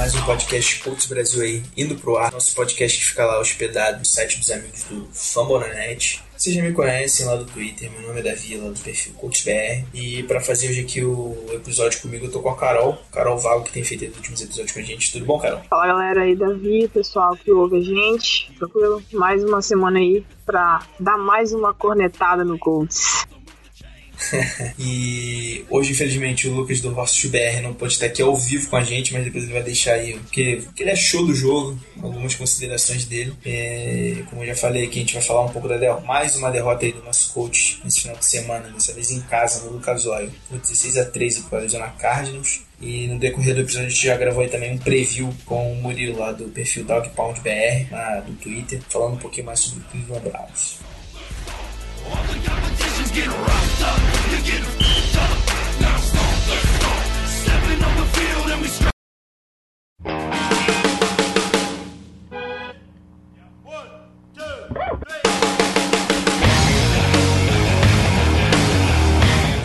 mais um podcast Putz Brasil aí, indo pro ar. Nosso podcast que fica lá hospedado no site dos amigos do Fambonanet. Vocês já me conhecem lá do Twitter, meu nome é Davi, lá do perfil CoachBR. E pra fazer hoje aqui o episódio comigo, eu tô com a Carol, Carol Vago, que tem feito os últimos episódios com a gente. Tudo bom, Carol? Fala galera aí, Davi, pessoal que ouve a gente. Tranquilo? Mais uma semana aí pra dar mais uma cornetada no Colts. E hoje, infelizmente, o Lucas do Horst BR não pode estar aqui ao vivo com a gente, mas depois ele vai deixar aí, porque, porque ele achou do jogo, algumas considerações dele. É, como eu já falei aqui, a gente vai falar um pouco da derrota, mais uma derrota aí do nosso coach nesse final de semana, dessa vez em casa, no Lucas Oil, por 16 a 13 para a Arizona Cardinals. E no decorrer do episódio a gente já gravou aí também um preview com o Murilo lá do perfil Dog Pound BR, lá do Twitter, falando um pouquinho mais sobre o Cleveland Browns.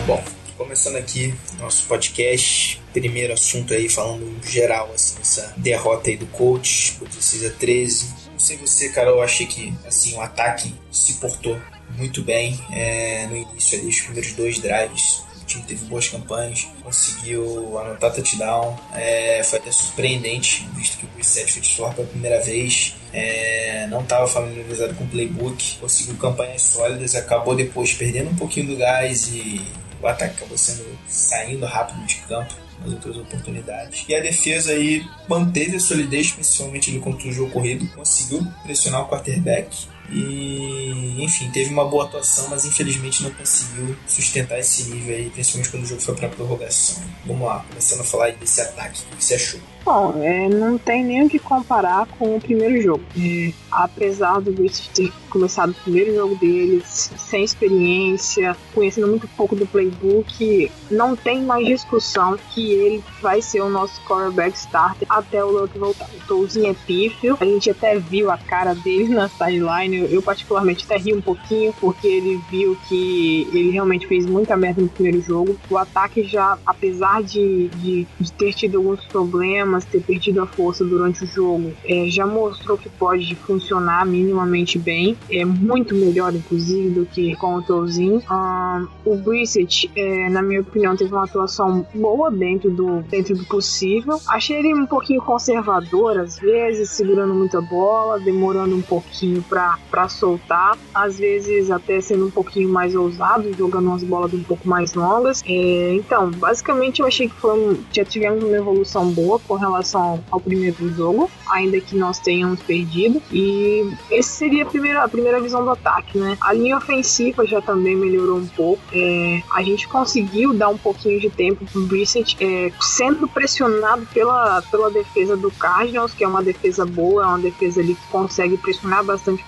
Bom, começando aqui nosso podcast, primeiro assunto aí falando geral, assim, essa derrota aí do coach, por 16 a 13. Não sei você, cara, eu achei que assim, o ataque se portou muito bem é, no início ali, os primeiros dois drives. O time teve boas campanhas, conseguiu anotar touchdown. É, foi até surpreendente, visto que o Brissett foi titular pela primeira vez. É, não estava familiarizado com o playbook, conseguiu campanhas sólidas, acabou depois perdendo um pouquinho do gás e o ataque acabou sendo saindo rápido de campo nas outras oportunidades. E a defesa aí manteve a solidez, principalmente ali contra o jogo corrido, conseguiu pressionar o quarterback e enfim, teve uma boa atuação, mas infelizmente não conseguiu sustentar esse nível aí, principalmente quando o jogo foi para prorrogação. Vamos lá, começando a falar desse ataque, o que você achou? Bom, é, não tem nem o que comparar com o primeiro jogo. É, apesar do Brits ter começado o primeiro jogo deles sem experiência, conhecendo muito pouco do playbook, não tem mais discussão que ele vai ser o nosso quarterback starter até o Luck voltar. O Touzinho é pífio, a gente até viu a cara dele na sideline, eu, eu particularmente até ri um pouquinho, porque ele viu que ele realmente fez muita merda no primeiro jogo. O ataque já, apesar de, de, de ter tido alguns problemas, ter perdido a força durante o jogo, é, já mostrou que pode funcionar minimamente bem. É muito melhor, inclusive, do que com o Touzinho. Um, o Brissett, é, na minha opinião, teve uma atuação boa dentro do, dentro do possível. Achei ele um pouquinho conservador, às vezes, segurando muita bola, demorando um pouquinho para soltar, às vezes até sendo um pouquinho mais ousado, jogando umas bolas um pouco mais longas. É, então, basicamente, eu achei que foi um, já tivemos uma evolução boa com relação ao primeiro jogo, ainda que nós tenhamos perdido. E esse seria a primeira, primeira visão do ataque, né? A linha ofensiva já também melhorou um pouco. É, a gente conseguiu dar um pouquinho de tempo pro Brissett, é, sendo pressionado pela, pela defesa do Cardinals, que é uma defesa boa, é uma defesa ali que consegue pressionar bastante o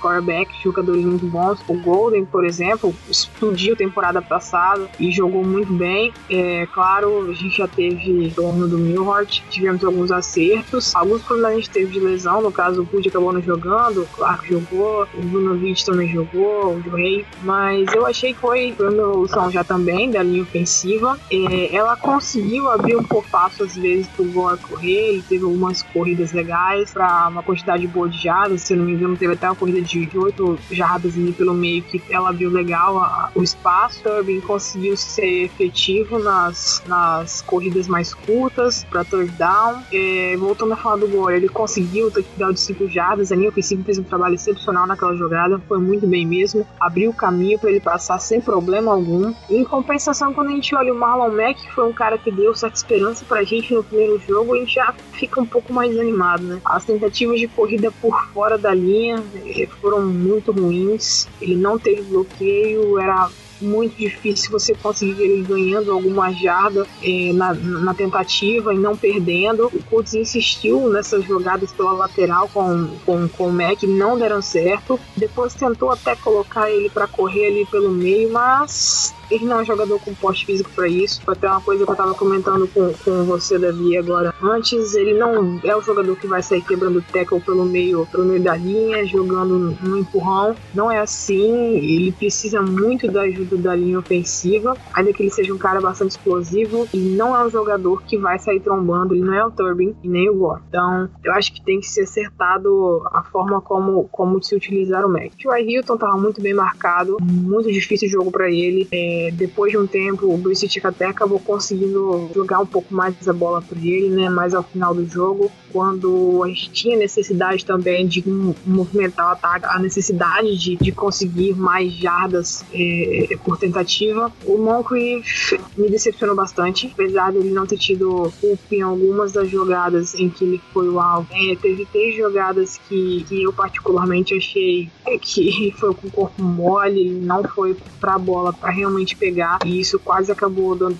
jogadores muito bons. O Golden, por exemplo, explodiu temporada passada e jogou muito bem. É claro, a gente já teve torno do Milhart, tivemos alguns acertos, alguns problemas a gente teve de lesão, no caso o Pud acabou não jogando, o Clark jogou, o Brunovic também jogou, o Joey, mas eu achei que foi, uma evolução já também da linha ofensiva. É, ela conseguiu abrir um pouco passo às vezes pro Gore correr, ele teve algumas corridas legais para uma quantidade boa de jardas, se não me engano, teve até uma corrida de 8 jardas ali pelo meio que ela abriu legal a, o espaço. Turbin conseguiu ser efetivo nas, nas corridas mais curtas para touchdown. É, voltando a falar do Gore, ele conseguiu o touchdown de 5 jardas, a linha ofensiva fez um trabalho excepcional naquela jogada, foi muito bem mesmo, abriu o caminho para ele passar sem problema algum. Em compensação, quando a gente olha o Marlon Mack, que foi um cara que deu certa esperança pra gente no primeiro jogo, a gente já fica um pouco mais animado, né? As tentativas de corrida por fora da linha eh, foram muito ruins, ele não teve bloqueio, era muito difícil você conseguir ele ganhando alguma jarda é, na, na, tentativa e não perdendo. O Colts insistiu nessas jogadas pela lateral com, com, com o Mac, não deram certo. Depois tentou até colocar ele para correr ali pelo meio, mas ele não é um jogador com porte físico para isso. Até uma coisa que eu tava comentando com, com você, Davi, agora. Antes, ele não é o jogador que vai sair quebrando tackle pelo meio, pelo meio da linha, jogando no empurrão. Não é assim. Ele precisa muito da ajuda da linha ofensiva, ainda que ele seja um cara bastante explosivo. E não é um jogador que vai sair trombando. Ele não é o Turbin e nem o Gore. Então, eu acho que tem que ser acertado a forma como, como se utilizar o Mac. O Hilton tava muito bem marcado, muito difícil o jogo para ele. É, depois de um tempo, o Bruce até acabou conseguindo jogar um pouco mais a bola para ele, né? Mais ao final do jogo, quando a gente tinha necessidade também de movimentar o ataque, a necessidade de, de conseguir mais jardas é, por tentativa. O Moncrief me decepcionou bastante, apesar dele não ter tido culpa em algumas das jogadas em que ele foi o alvo. É, teve três jogadas que, que eu particularmente achei que foi com o corpo mole, não foi para a bola para realmente gente pegar, e isso quase acabou dando,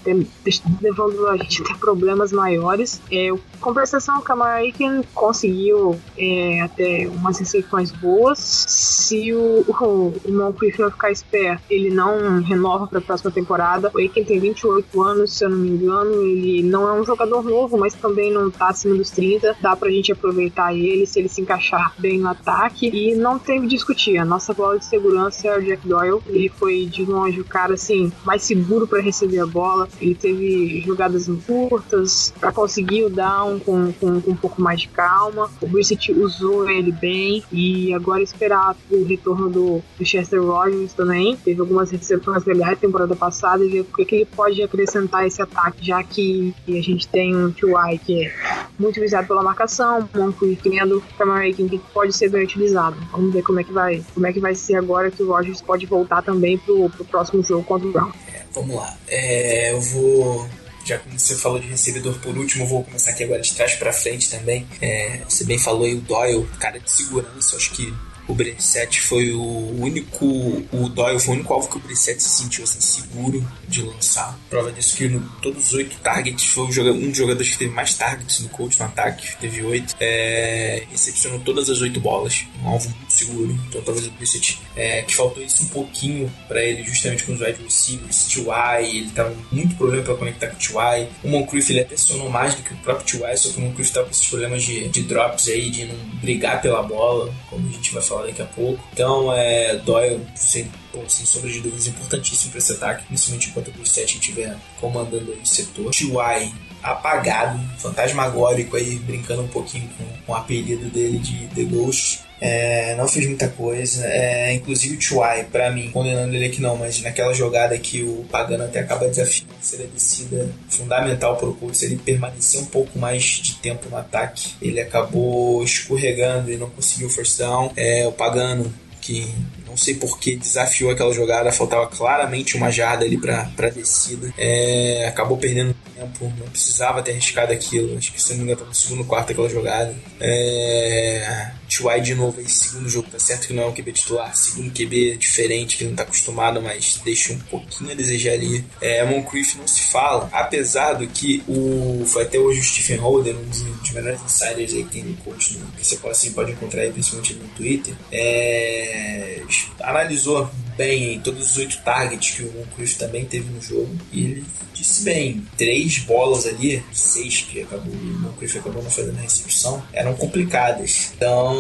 levando a gente a ter problemas maiores. É, compensação, o Kamaraken conseguiu é, até umas recepções boas. Se o, o, o ficar esperto, ele não renova para a próxima temporada. O Aiken tem 28 anos, se eu não me engano. Ele não é um jogador novo, mas também não tá acima dos 30. Dá pra gente aproveitar ele se ele se encaixar bem no ataque. E não tem que discutir. A nossa bola de segurança é o Jack Doyle. Ele foi de longe o cara assim mais seguro para receber a bola. Ele teve jogadas curtas para conseguir o down com, com, com, um pouco mais de calma. O Brissett usou ele bem e agora esperar o retorno do, do Chester Rogers também. Teve algumas recepções legais temporada passada e ver o que ele pode acrescentar esse ataque, já que a gente tem um T.Y. que é muito visado pela marcação, Moncrief tendo Cameron que pode ser bem utilizado. Vamos ver como é que vai, como é que vai ser agora que o Rogers pode voltar também pro, pro próximo jogo contra é, vamos lá. É, eu vou já que você falou de recebedor por último, vou começar aqui agora de trás para frente também. É, você bem falou aí o Doyle, cara de segurança, acho que o Brissett foi o único, o Doyle foi o único alvo que o Brissett se sentiu assim, seguro de lançar. Prova disso que no, todos os oito targets foi um, dos jogadores que teve mais targets no coach no ataque, teve oito. É, recepcionou todas as oito bolas, um alvo muito seguro. Então talvez o Brissett, é, que faltou isso um pouquinho para ele, justamente com os wide receivers, T.Y., ele tava muito problema para conectar com o T.Y. O Moncrief ele até sonou mais do que o próprio T.Y., só que o Moncrief tava com esses problemas de, de drops aí, de não brigar pela bola, como a gente vai falar falar daqui a pouco. Então, é, Doyle, sem, sem sombra de dúvidas, importantíssimo para esse ataque, principalmente enquanto o Brissett estiver comandando o setor. T.Y. apagado, fantasmagórico aí, brincando um pouquinho com, com o apelido dele de The Ghost. É, não fez muita coisa. É, inclusive o Chuai, pra mim, condenando ele aqui não, mas naquela jogada que o Pagano até acaba desafiando ser a descida fundamental pro Colts, ele permanecer um pouco mais de tempo no ataque. Ele acabou escorregando e não conseguiu first down. É, o Pagano que não sei por que desafiou aquela jogada, faltava claramente uma jarda ali para descida. É, acabou perdendo tempo, não precisava ter arriscado aquilo. Acho que se não me engano, no segundo quarto aquela jogada. É, T.Y. de novo esse segundo jogo, tá certo que não é um QB titular, segundo QB diferente, que não tá acostumado, mas deixa um pouquinho a desejar ali. É, Moncrief não se fala, apesar do que o foi até hoje o Stephen Holden, um dos melhores insiders aí que tem no coach, que você pode, assim, pode encontrar aí, principalmente no Twitter, é, analisou bem todos os oito targets que o Moncrief também teve no jogo e ele disse bem, três bolas ali, seis que acabou, o Moncrief acabou não fazendo a recepção, eram complicadas. Então,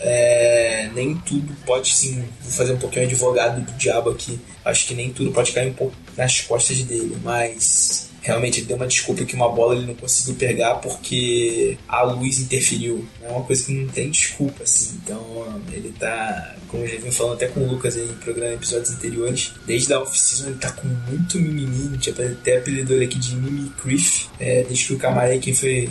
é, nem tudo pode sim. Vou fazer um pouquinho advogado do diabo aqui. Acho que nem tudo pode cair um pouco nas costas dele, mas realmente ele deu uma desculpa que uma bola ele não conseguiu pegar porque a luz interferiu. É uma coisa que não tem desculpa, assim. Então ele tá, como eu já vim falando até com o Lucas aí em programa episódios anteriores, desde a off-season ele tá com muito mimimi, a gente até apelidou ele aqui de Mimi Criff, é, desde que o Camaré quem foi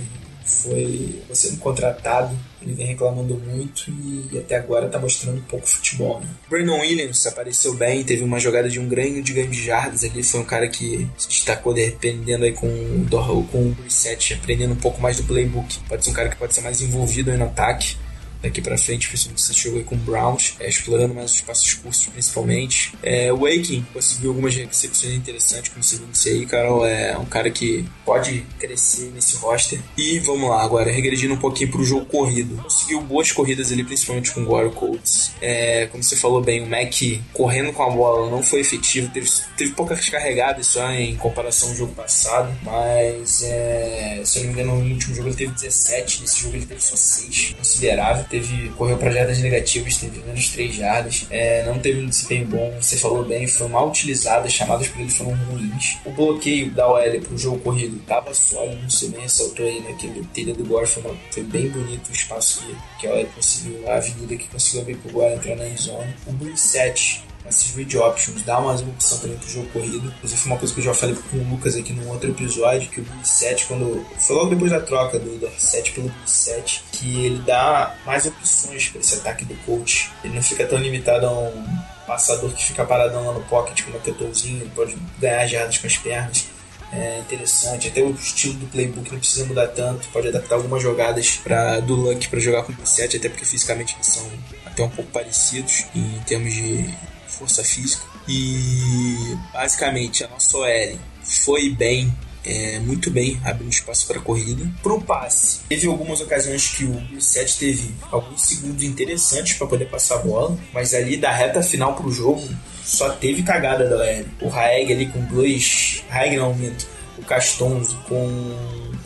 foi sendo contratado. Ele vem reclamando muito e até agora tá mostrando pouco futebol. Né? Brandon Williams apareceu bem, teve uma jogada de um grande de ganho de jardas ali. Foi um cara que se destacou dependendo aí com o com o Brissett, aprendendo um pouco mais do playbook. Pode ser um cara que pode ser mais envolvido aí no ataque. Daqui para frente, principalmente se jogou com o Browns, é, explorando mais os passos curtos principalmente. É, o Aiken conseguiu algumas recepções interessantes, como você disse aí, Carol, é um cara que pode crescer nesse roster. E vamos lá, agora, regredindo um pouquinho pro jogo corrido. Conseguiu boas corridas ali, principalmente com o Gore Colts. É, como você falou bem, o Mac correndo com a bola não foi efetivo, teve, teve poucas carregadas só em comparação ao jogo passado, mas é, se eu não me engano, no último jogo ele teve 17, nesse jogo ele teve só 6, considerável. Teve, correu para jardas negativas, teve menos 3 jardas, é, não teve um desempenho bom, você falou bem, foi mal utilizado, as chamadas por ele foram ruins. O bloqueio da OL pro jogo corrido tava sólido, você bem ressaltou aí naquele telha do Gore, foi, uma, foi bem bonito o espaço que, que a OL conseguiu, a avenida que conseguiu abrir pro Gore entrar na zona. O Blue 7 esses read options, dá mais uma opção também pro jogo corrido. Inclusive, uma coisa que eu já falei com o Lucas aqui num outro episódio, que o Blue 7, quando. Foi logo depois da troca do Dorset pelo Blue 7, que ele dá mais opções para esse ataque do coach. Ele não fica tão limitado a um passador que fica paradão lá no pocket como é que ele pode ganhar jardas com as pernas. É interessante, até o estilo do playbook não precisa mudar tanto, pode adaptar algumas jogadas pra, do Luck para jogar com o 7, até porque fisicamente eles são até um pouco parecidos em termos de força física. E basicamente a nossa OL foi bem é, muito bem abrindo espaço para a corrida. Para o passe, teve algumas ocasiões que o 7 teve alguns segundos interessantes para poder passar a bola, mas ali da reta final para o jogo só teve cagada da OL. O Raeg ali com dois. Raeg não aumento. O Castonzo com,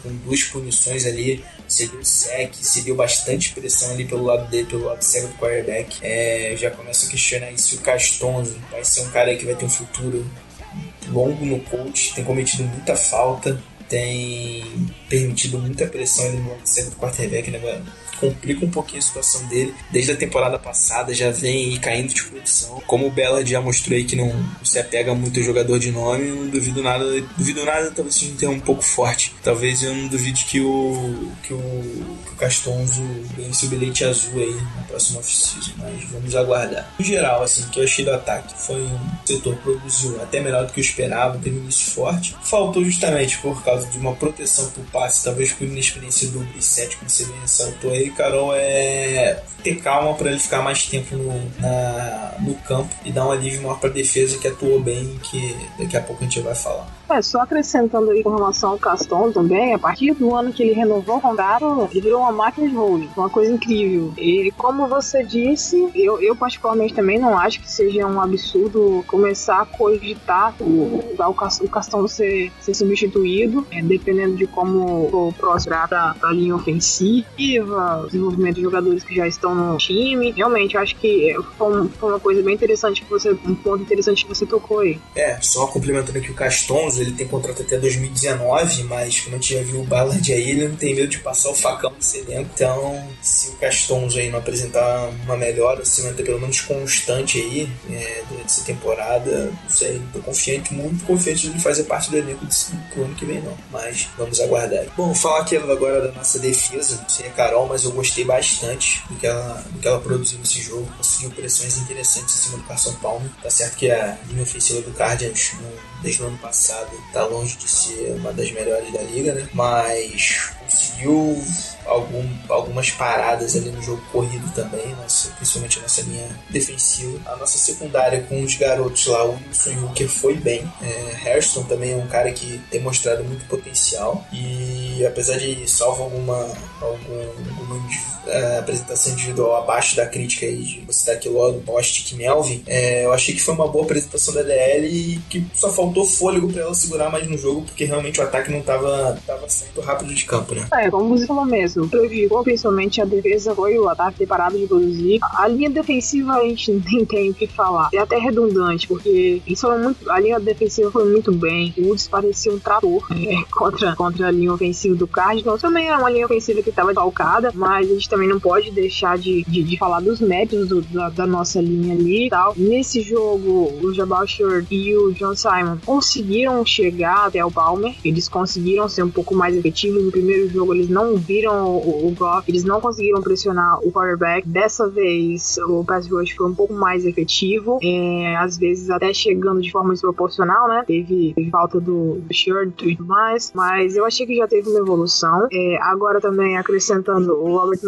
com duas punições ali cedeu sec, cedeu bastante pressão ali pelo lado dele, pelo lado cego do quarterback. É, já começa a questionar se o Castonzo vai ser um cara que vai ter um futuro longo no coach, tem cometido muita falta, tem permitido muita pressão ali no lado cego do quarterback, né, mano? Complica um pouquinho a situação dele. Desde a temporada passada já vem caindo de produção. Como o Bellard já mostrou aí que não se apega muito ao jogador de nome, eu não duvido nada. Duvido nada, talvez seja um termo um pouco forte. Talvez eu não duvide que o que o, que o Castonzo ganhe seu bilhete azul aí na próxima off-season, mas vamos aguardar. No geral, assim, o que eu achei do ataque foi um setor produziu até melhor do que eu esperava, teve um início forte. Faltou justamente por causa de uma proteção por passe, talvez com inexperiência do Brissette, como você bem ressaltou aí, Carol, é ter calma para ele ficar mais tempo no, na, no campo e dar um alívio maior para a defesa que atuou bem, que daqui a pouco a gente vai falar. É, só acrescentando aí com relação ao Caston também, a partir do ano que ele renovou o contrato, ele virou uma máquina de holding, uma coisa incrível. E como você disse, eu, eu particularmente também não acho que seja um absurdo começar a cogitar o, o Caston ser, ser substituído, é, dependendo de como o próximo da, da linha ofensiva, desenvolvimento de jogadores que já estão no time. Realmente, eu acho que foi, um, uma coisa bem interessante que você, um ponto interessante que você tocou aí. É, só complementando aqui o Caston, ele tem contrato até 2019, mas como a gente já viu o Ballard aí, ele não tem medo de passar o facão nesse elenco. Então, se o Castonzo aí não apresentar uma melhora, se manter pelo menos constante aí é, durante essa temporada, não sei, tô confiante, muito confiante de fazer parte do elenco desse, pro ano que vem não, mas vamos aguardar. Bom, falar aqui agora da nossa defesa, não sei a Carol, mas eu gostei bastante do que ela, do que ela produziu nesse jogo, conseguiu pressões interessantes em cima do Carson Palmer, tá certo que a linha ofensiva do Cardinals desde o ano passado tá longe de ser uma das melhores da liga, né? Mas conseguiu algum, algumas paradas ali no jogo corrido também, nossa, principalmente a nossa linha defensiva. A nossa secundária com os garotos lá, o Wilson e o Hooker foi bem. É, Harrison também é um cara que tem mostrado muito potencial e apesar de salvo alguma, algum, alguma é, apresentação individual abaixo da crítica aí de você aqui logo Bostic e Melvin, é, eu achei que foi uma boa apresentação da DL e que só faltou fôlego para ela segurar mais no jogo porque realmente o ataque não estava tava saindo rápido de campo, né? É, como você falou mesmo, isso prejudicou principalmente a defesa, foi o ataque ter parado de produzir. A linha defensiva a gente nem tem o que falar. É até redundante, porque eles foram muito, a linha defensiva foi muito bem. O Woods parecia um trator é, contra, contra a linha ofensiva do Cardinals. Também era uma linha ofensiva que estava falcada, mas a gente também não pode deixar de, de, de falar dos méritos do, da, da, nossa linha ali e tal. Nesse jogo, o Jabal Short e o John Simon conseguiram chegar até o Palmer. Eles conseguiram ser um pouco mais efetivo. No primeiro jogo eles não viram o, o eles não conseguiram pressionar o quarterback. Dessa vez o pass rush foi um pouco mais efetivo, é, às vezes até chegando de forma desproporcional, né? Teve, teve falta do, Shirt e tudo mais, mas eu achei que já teve uma evolução. É, agora também acrescentando o Robert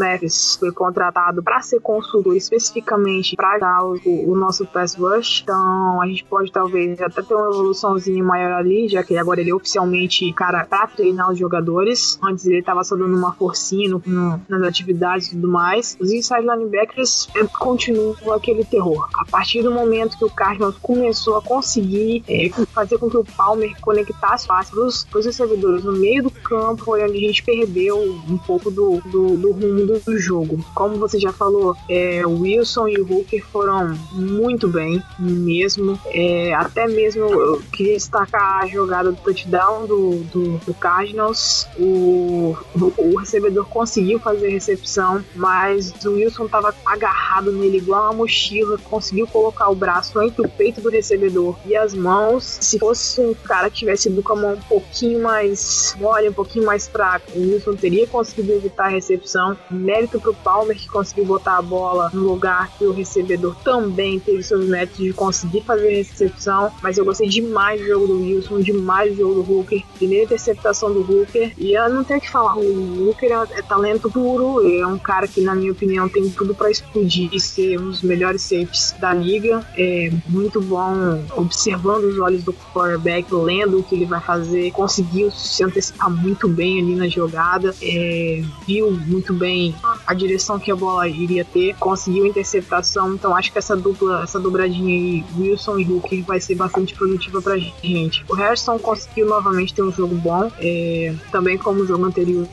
Foi contratado para ser consultor especificamente para o, o, nosso pass rush, então a gente pode talvez até ter uma evoluçãozinha maior ali, já que agora ele é oficialmente cara para treinar os jogadores. Antes ele estava só dando uma forcinha no, no, nas atividades e tudo mais. Os inside linebackers é, continuam aquele terror. A partir do momento que o Cardinals começou a conseguir é, fazer com que o Palmer conectasse fácil os, os recebedores no meio do campo, foi onde a gente perdeu um pouco do, do, do rumo do jogo. Como você já falou, é, Wilson e Hooker foram muito bem, mesmo. É, até mesmo eu queria destacar a jogada do touchdown do, do, do Cardinals. O, o, recebedor conseguiu fazer a recepção, mas o Wilson estava agarrado nele igual uma mochila, conseguiu colocar o braço entre o peito do recebedor e as mãos. Se fosse um cara que tivesse ido com a mão um pouquinho mais mole, um pouquinho mais fraca, o Wilson teria conseguido evitar a recepção. Mérito pro Palmer que conseguiu botar a bola no lugar que o recebedor também teve seus méritos de conseguir fazer a recepção. Mas eu gostei demais do jogo do Wilson, demais do jogo do Hooker. Primeira interceptação do Hooker. E eu não tenho que falar, o Hooker é, é talento puro. É um cara que, na minha opinião, tem tudo para explodir e ser um dos melhores safes da liga. É muito bom observando os olhos do quarterback, lendo o que ele vai fazer. Conseguiu se antecipar muito bem ali na jogada. É, viu muito bem a direção que a bola iria ter, conseguiu interceptação, então acho que essa dupla, essa dobradinha aí, Wilson e Hulk, vai ser bastante produtiva pra gente. O Harrison conseguiu novamente ter um jogo bom, é, também como o jogo anterior.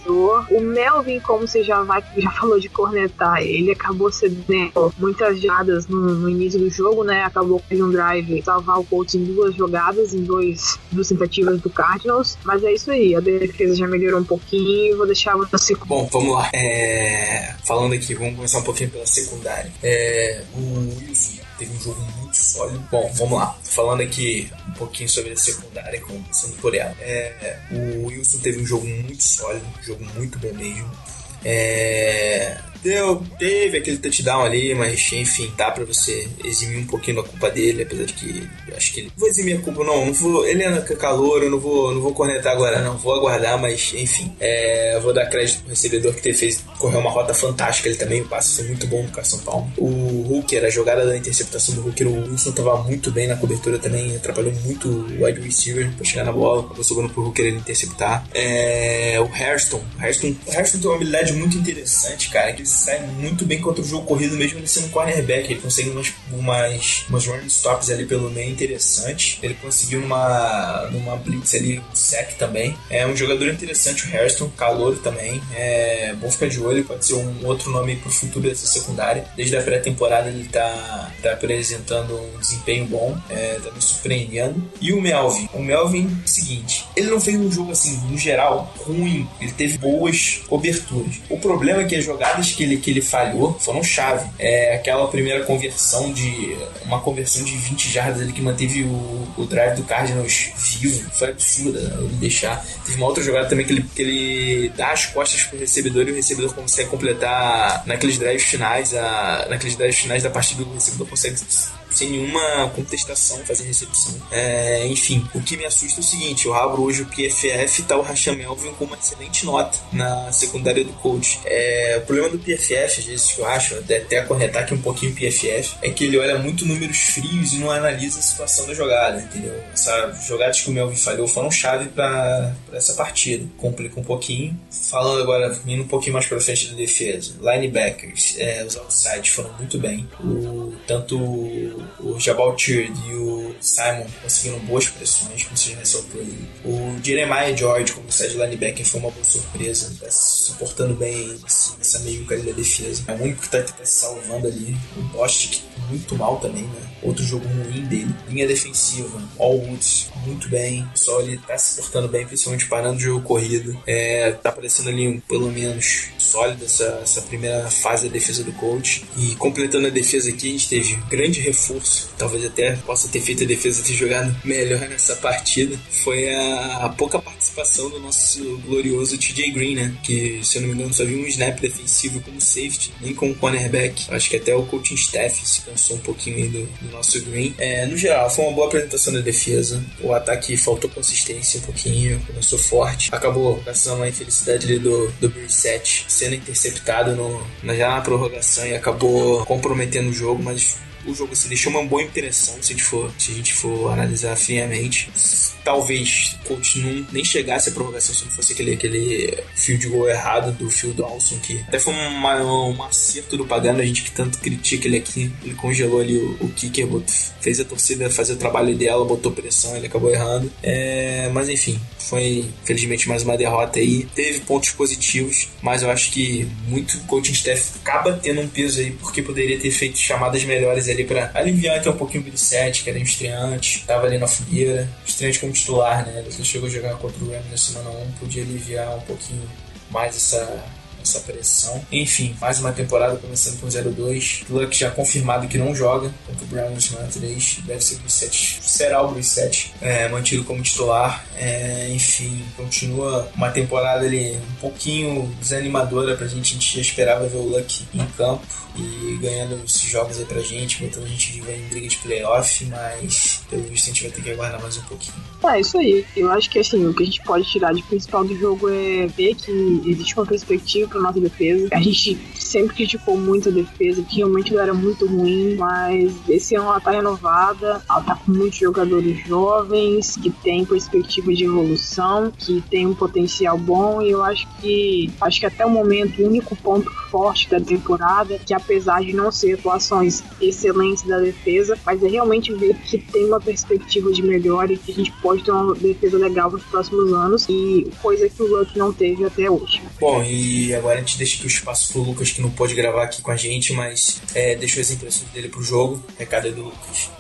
O Melvin, como você já vai, já falou de cornetar, ele acabou cedendo muitas jadas no, no, início do jogo, né? Acabou com um drive salvar o Colts em duas jogadas, em dois, duas tentativas do Cardinals, mas é isso aí, a defesa já melhorou um pouquinho, vou deixar você. Bom, vamos lá. É, falando aqui, vamos começar um pouquinho pela secundária. É, o Wilson teve um jogo muito sólido. Bom, vamos lá. Falando aqui um pouquinho sobre a secundária, começando por ela. É, o Wilson teve um jogo muito sólido, um jogo muito bom mesmo. É, deu, teve aquele touchdown ali, mas enfim, dá pra você eximir um pouquinho da culpa dele, apesar de que acho que ele. Vou eximir a culpa, não, não vou. Ele é calor, eu não vou, não vou cornetar agora, não, vou aguardar, mas enfim, é, vou dar crédito pro recebedor que teve, fez, correu uma rota fantástica, ele também, o passe foi muito bom no Carson Palma. O Hooker, a jogada da interceptação do Hooker, o Wilson tava muito bem na cobertura também, atrapalhou muito o wide receiver pra chegar na bola, acabou sobrando pro Hooker ele interceptar. É, o Hairston, Hairston, Hairston tem uma habilidade muito interessante, cara, que sai muito bem contra o jogo corrido, mesmo ele sendo cornerback. Ele consegue umas, umas, umas running stops ali pelo meio interessante. Ele conseguiu numa, numa blitz ali, um sec também. É um jogador interessante, o Harrison, calor também. É bom ficar de olho, pode ser um outro nome pro futuro dessa secundária. Desde a pré-temporada ele tá, tá apresentando um desempenho bom, é, tá me surpreendendo. E o Melvin? O Melvin, seguinte, ele não fez um jogo assim, no geral, ruim. Ele teve boas coberturas. O problema é que as jogadas que ele, que ele falhou foram chave. É aquela primeira conversão de. Uma conversão de 20 jardas ali que manteve o, o drive do Cardinals vivo. Foi absurda ele deixar. Teve uma outra jogada também que ele, que ele dá as costas pro recebedor e o recebedor consegue completar naqueles drives finais, a, naqueles drives finais da partida, o recebedor consegue sem nenhuma contestação fazer recepção. É, enfim, o que me assusta é o seguinte: eu abro hoje o PFF tá o Melvin com uma excelente nota na secundária do coach. É, o problema do PFF, às vezes, que eu acho, até, corretar aqui um pouquinho o PFF, é que ele olha muito números frios e não analisa a situação da jogada, entendeu? Essas jogadas que o Melvin falhou foram chave para essa partida. Complica um pouquinho. Falando agora, indo um pouquinho mais para frente da defesa, linebackers, é, os outsides foram muito bem. O, tanto o Jabal Tird e o Simon conseguiram boas pressões, como você já ressaltou aí. O Jeremiah George, como side linebacker, foi uma boa surpresa, tá suportando bem essa meio ali da defesa. É o único que tá, tá se salvando ali. O Bostic, muito mal também, né? Outro jogo ruim dele. Linha defensiva, All Woods, muito bem. Pessoal ele tá se portando bem, principalmente parando o jogo corrido. É, tá parecendo ali, um, pelo menos, sólido essa, essa primeira fase da defesa do coach. E completando a defesa aqui, a gente teve grande reforço, talvez até possa ter feito a defesa ter jogado melhor nessa partida foi a, a pouca participação do nosso glorioso TJ Green, né? Que, se eu não me engano, só viu um snap defensivo como safety, nem como cornerback. Acho que até o coaching staff se cansou um pouquinho do, do nosso Green. É, no geral, foi uma boa apresentação da defesa. O ataque faltou consistência um pouquinho, começou forte. Acabou gastando uma infelicidade ali do, do Brissett sendo interceptado no, já na prorrogação e acabou comprometendo o jogo, mas o jogo assim, deixou uma boa impressão se a gente for, se a gente for analisar friamente. Talvez não, nem chegasse à prorrogação se não fosse aquele, aquele field goal errado do Phil Dawson, que até foi uma, um acerto do Pagano, a gente que tanto critica ele aqui. Ele congelou ali o, o kicker, fez a torcida fazer o trabalho dela, botou pressão, ele acabou errando. É, mas enfim, foi felizmente mais uma derrota aí. Teve pontos positivos, mas eu acho que muito coaching staff acaba tendo um peso aí, porque poderia ter feito chamadas melhores ali para aliviar até um pouquinho o Billy Sete, que era um estreante, tava ali na fogueira, estreante como titular, né? Ele chegou a jogar contra o Rams na semana 1, podia aliviar um pouquinho mais essa essa pressão. Enfim, mais uma temporada começando com 0-2. Luck já confirmado que não joga contra o Brown na semana 3. Deve ser o 7. Será o 7 é, mantido como titular. É, enfim, continua uma temporada ali um pouquinho desanimadora pra gente. A gente já esperava ver o Luck em campo e ganhando esses jogos aí pra gente, botando a gente viver em briga de playoff, mas pelo visto a gente vai ter que aguardar mais um pouquinho. É, isso aí. Eu acho que assim, o que a gente pode tirar de principal do jogo é ver que existe uma perspectiva pra nossa defesa. A gente sempre criticou muito a defesa, que realmente era muito ruim, mas esse ano ela tá renovada, ela tá com muitos jogadores jovens, que tem perspectiva de evolução, que tem um potencial bom, e eu acho que acho que até o momento o único ponto forte da temporada, que apesar de não ser atuações excelentes da defesa, mas é realmente ver que tem uma perspectiva de melhora e que a gente pode ter uma defesa legal nos próximos anos, e coisa que o Luck não teve até hoje. Bom, e agora a gente deixa aqui o espaço pro Lucas que não pôde gravar aqui com a gente, mas é, deixou as impressões dele pro jogo. Recado aí do Lucas.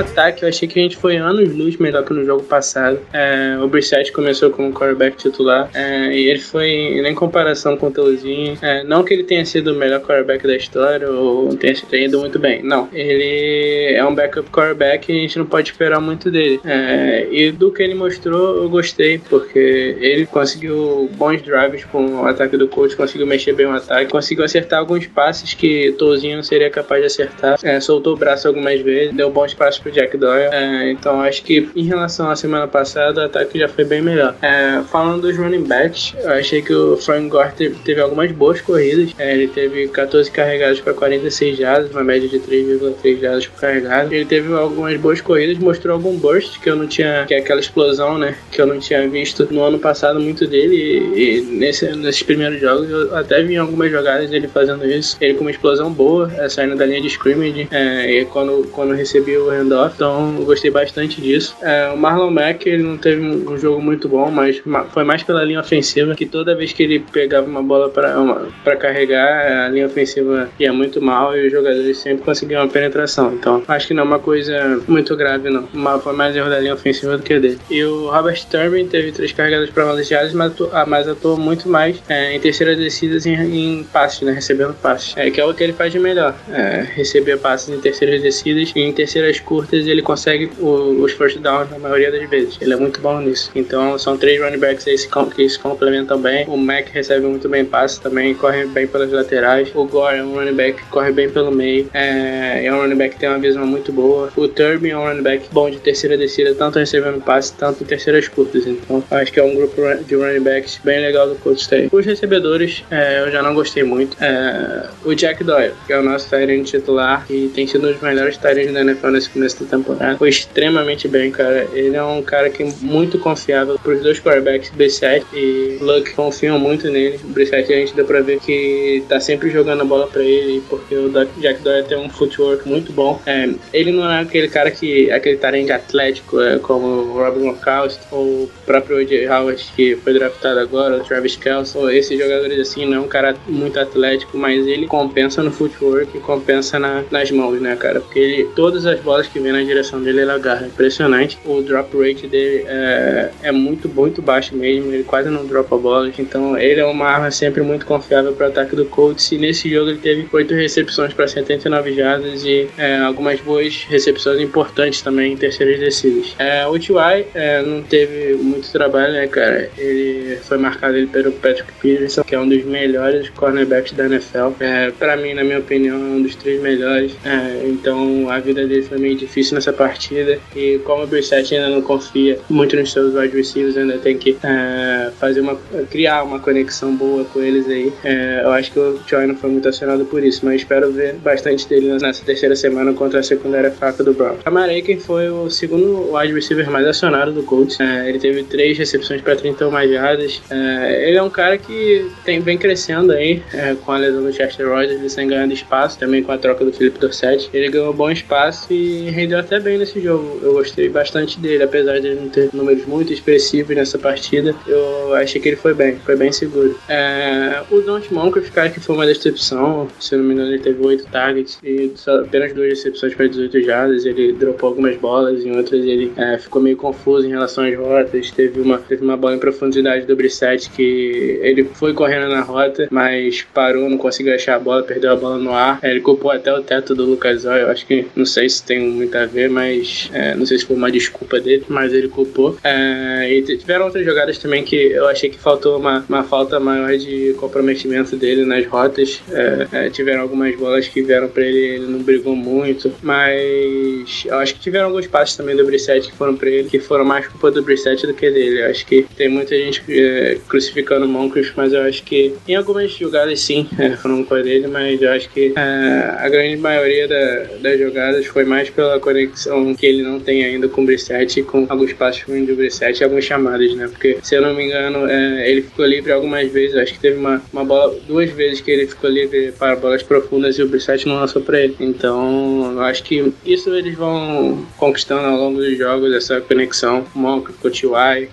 Ataque eu achei que a gente foi anos luz melhor que no jogo passado. É, o Brissett começou como quarterback titular é, e ele foi em comparação com o Teuzinho. É, não que ele tenha sido o melhor quarterback da história ou tenha tenha ido muito bem. Não, ele é um backup quarterback e a gente não pode esperar muito dele. É, e do que ele mostrou, eu gostei porque ele conseguiu bons drives com o ataque do coach, conseguiu mexer bem o ataque, conseguiu acertar alguns passes que Teuzinho não seria capaz de acertar. É, soltou o braço algumas vezes, deu bons passos Jack Doyle. É, então acho que em relação à semana passada, o ataque já foi bem melhor. É, falando dos running backs, eu achei que o Frank Gore teve, teve algumas boas corridas. É, ele teve 14 carregados para 46 jardas, uma média de 3,3 jardas por carregado. Ele teve algumas boas corridas, mostrou algum burst que eu não tinha, que é aquela explosão, né, que eu não tinha visto no ano passado muito dele. E, e nesse, nesses primeiros jogos eu até vi algumas jogadas dele fazendo isso. Ele com uma explosão boa, é, saindo da linha de scrimmage, é, e quando, quando recebia o handoff, então eu gostei bastante disso. É, o Marlon Mack, ele não teve um, jogo muito bom, mas ma- foi mais pela linha ofensiva, que toda vez que ele pegava uma bola para carregar, a linha ofensiva ia muito mal e os jogadores sempre conseguiam uma penetração. Então acho que não é uma coisa muito grave, não. Foi mais erro da linha ofensiva do que dele. E o Robert Turbin teve três carregadas para 11 jardas, mas, ah, mas atuou muito mais é, em terceiras descidas em, em passes, né? Recebendo passes. É, que é o que ele faz de melhor. É, receber passes em terceiras descidas e em terceiras curtas ele consegue o- os first downs na maioria das vezes. Ele é muito bom nisso. Então são três running backs aí que se complementam bem. O Mac recebe muito bem passes também, corre bem pelas laterais. O Gore é um running back que corre bem pelo meio. É, é um running back que tem uma visão muito boa. O Turbin é um running back bom de terceira descida, tanto recebendo passes, tanto terceiras curtas. Então acho que é um grupo de running backs bem legal do coach aí. Os recebedores é, eu já não gostei muito. É, o Jack Doyle, que é o nosso Tyrant titular e tem sido um dos melhores Tyrants da NFL nesse começo da temporada. Foi extremamente bem, cara. Ele é um cara que é muito confiável pros dois quarterbacks, Brissett e Luck, confiam muito nele. O Brissett a gente deu pra ver que tá sempre jogando a bola pra ele, porque o Jack Doyle tem um footwork muito bom. É, ele não é aquele cara que, aquele tarengue atlético, é, como o Robin Gronkowski ou o próprio O.J. Howard, que foi draftado agora, o Travis Kelce, esses jogadores assim, não é um cara muito atlético, mas ele compensa no footwork compensa na, nas mãos, né, cara? Porque ele, todas as bolas que vêm na direção dele, ele agarra. Impressionante. O drop rate dele é, é muito, muito baixo mesmo, ele quase não dropa bolas, então ele é uma arma sempre muito confiável para o ataque do Colts. E nesse jogo ele teve oito recepções para 79 jardas e é, algumas boas recepções importantes também em terceiras descidas. É, o T.Y. É, não teve muito trabalho, né, cara? Ele foi marcado ele pelo Patrick Peterson, que é um dos melhores cornerbacks da NFL. É, para mim, na minha opinião, é um dos três melhores. É, então a vida dele foi meio difícil nessa partida. E como o Brissett ainda não confia muito nos seus wide receivers, ainda tem que é, fazer uma, criar uma conexão boa com eles aí. É, eu acho que o Joy não foi muito acionado por isso, mas espero ver bastante dele nessa terceira semana contra a secundária fraca do Brown. A Mareken foi o segundo wide receiver mais acionado do Colts. É, ele teve três recepções para 31 mais jardas. É, ele é um cara que tem, vem crescendo aí com a lesão do Chester Rogers, ele vem ganhando espaço, também com a troca do Felipe Dorset. Ele ganhou bom espaço e rendeu até bem nesse jogo. Eu gostei bastante dele, apesar de ele não ter números muito expressivos nessa partida. Eu achei que ele foi bem, foi bem seguro. É, o Don't Moncrief, cara, que foi uma decepção. Se não me engano, ele teve 8 targets e apenas duas recepções para 18 jardas. Ele dropou algumas bolas, em outras ele é, ficou meio confuso em relação às rotas. Teve uma, teve uma bola em profundidade do Brissett que ele foi correndo na rota, mas parou, não conseguiu achar a bola, perdeu a bola no ar. É, ele culpou até o teto do Lucas Oil. Acho que não sei se tem muito a ver, mas é, não sei se foi uma desculpa dele, mas ele culpou. É, e tiveram outras jogadas também que eu achei que faltou uma, uma falta maior de comprometimento dele nas rotas. É, é, tiveram algumas bolas que vieram para ele, ele não brigou muito, mas eu acho que tiveram alguns passes também do Brissett que foram para ele, que foram mais culpa do Brissett do que dele. Eu acho que tem muita gente é, crucificando o Moncrief, mas eu acho que em algumas jogadas sim é, foram com ele, mas eu acho que a grande maioria da, das jogadas foi mais pela conexão que ele não tem ainda com o Brissett, com alguns passos do Brissett e algumas chamadas, né? Porque se eu não me engano, é, ele ficou livre algumas vezes, acho que teve uma, uma bola, duas vezes que ele ficou livre para bolas profundas e o Brissett não lançou para ele. Então, eu acho que isso eles vão conquistando ao longo dos jogos, essa conexão, Monk, o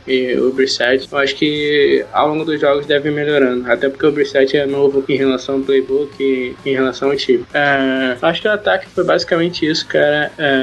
e o Brissett. Eu acho que ao longo dos jogos deve ir melhorando, até porque o Brissett é novo em relação ao playbook e em relação ao time. É, acho que o ataque foi basicamente isso, cara. É,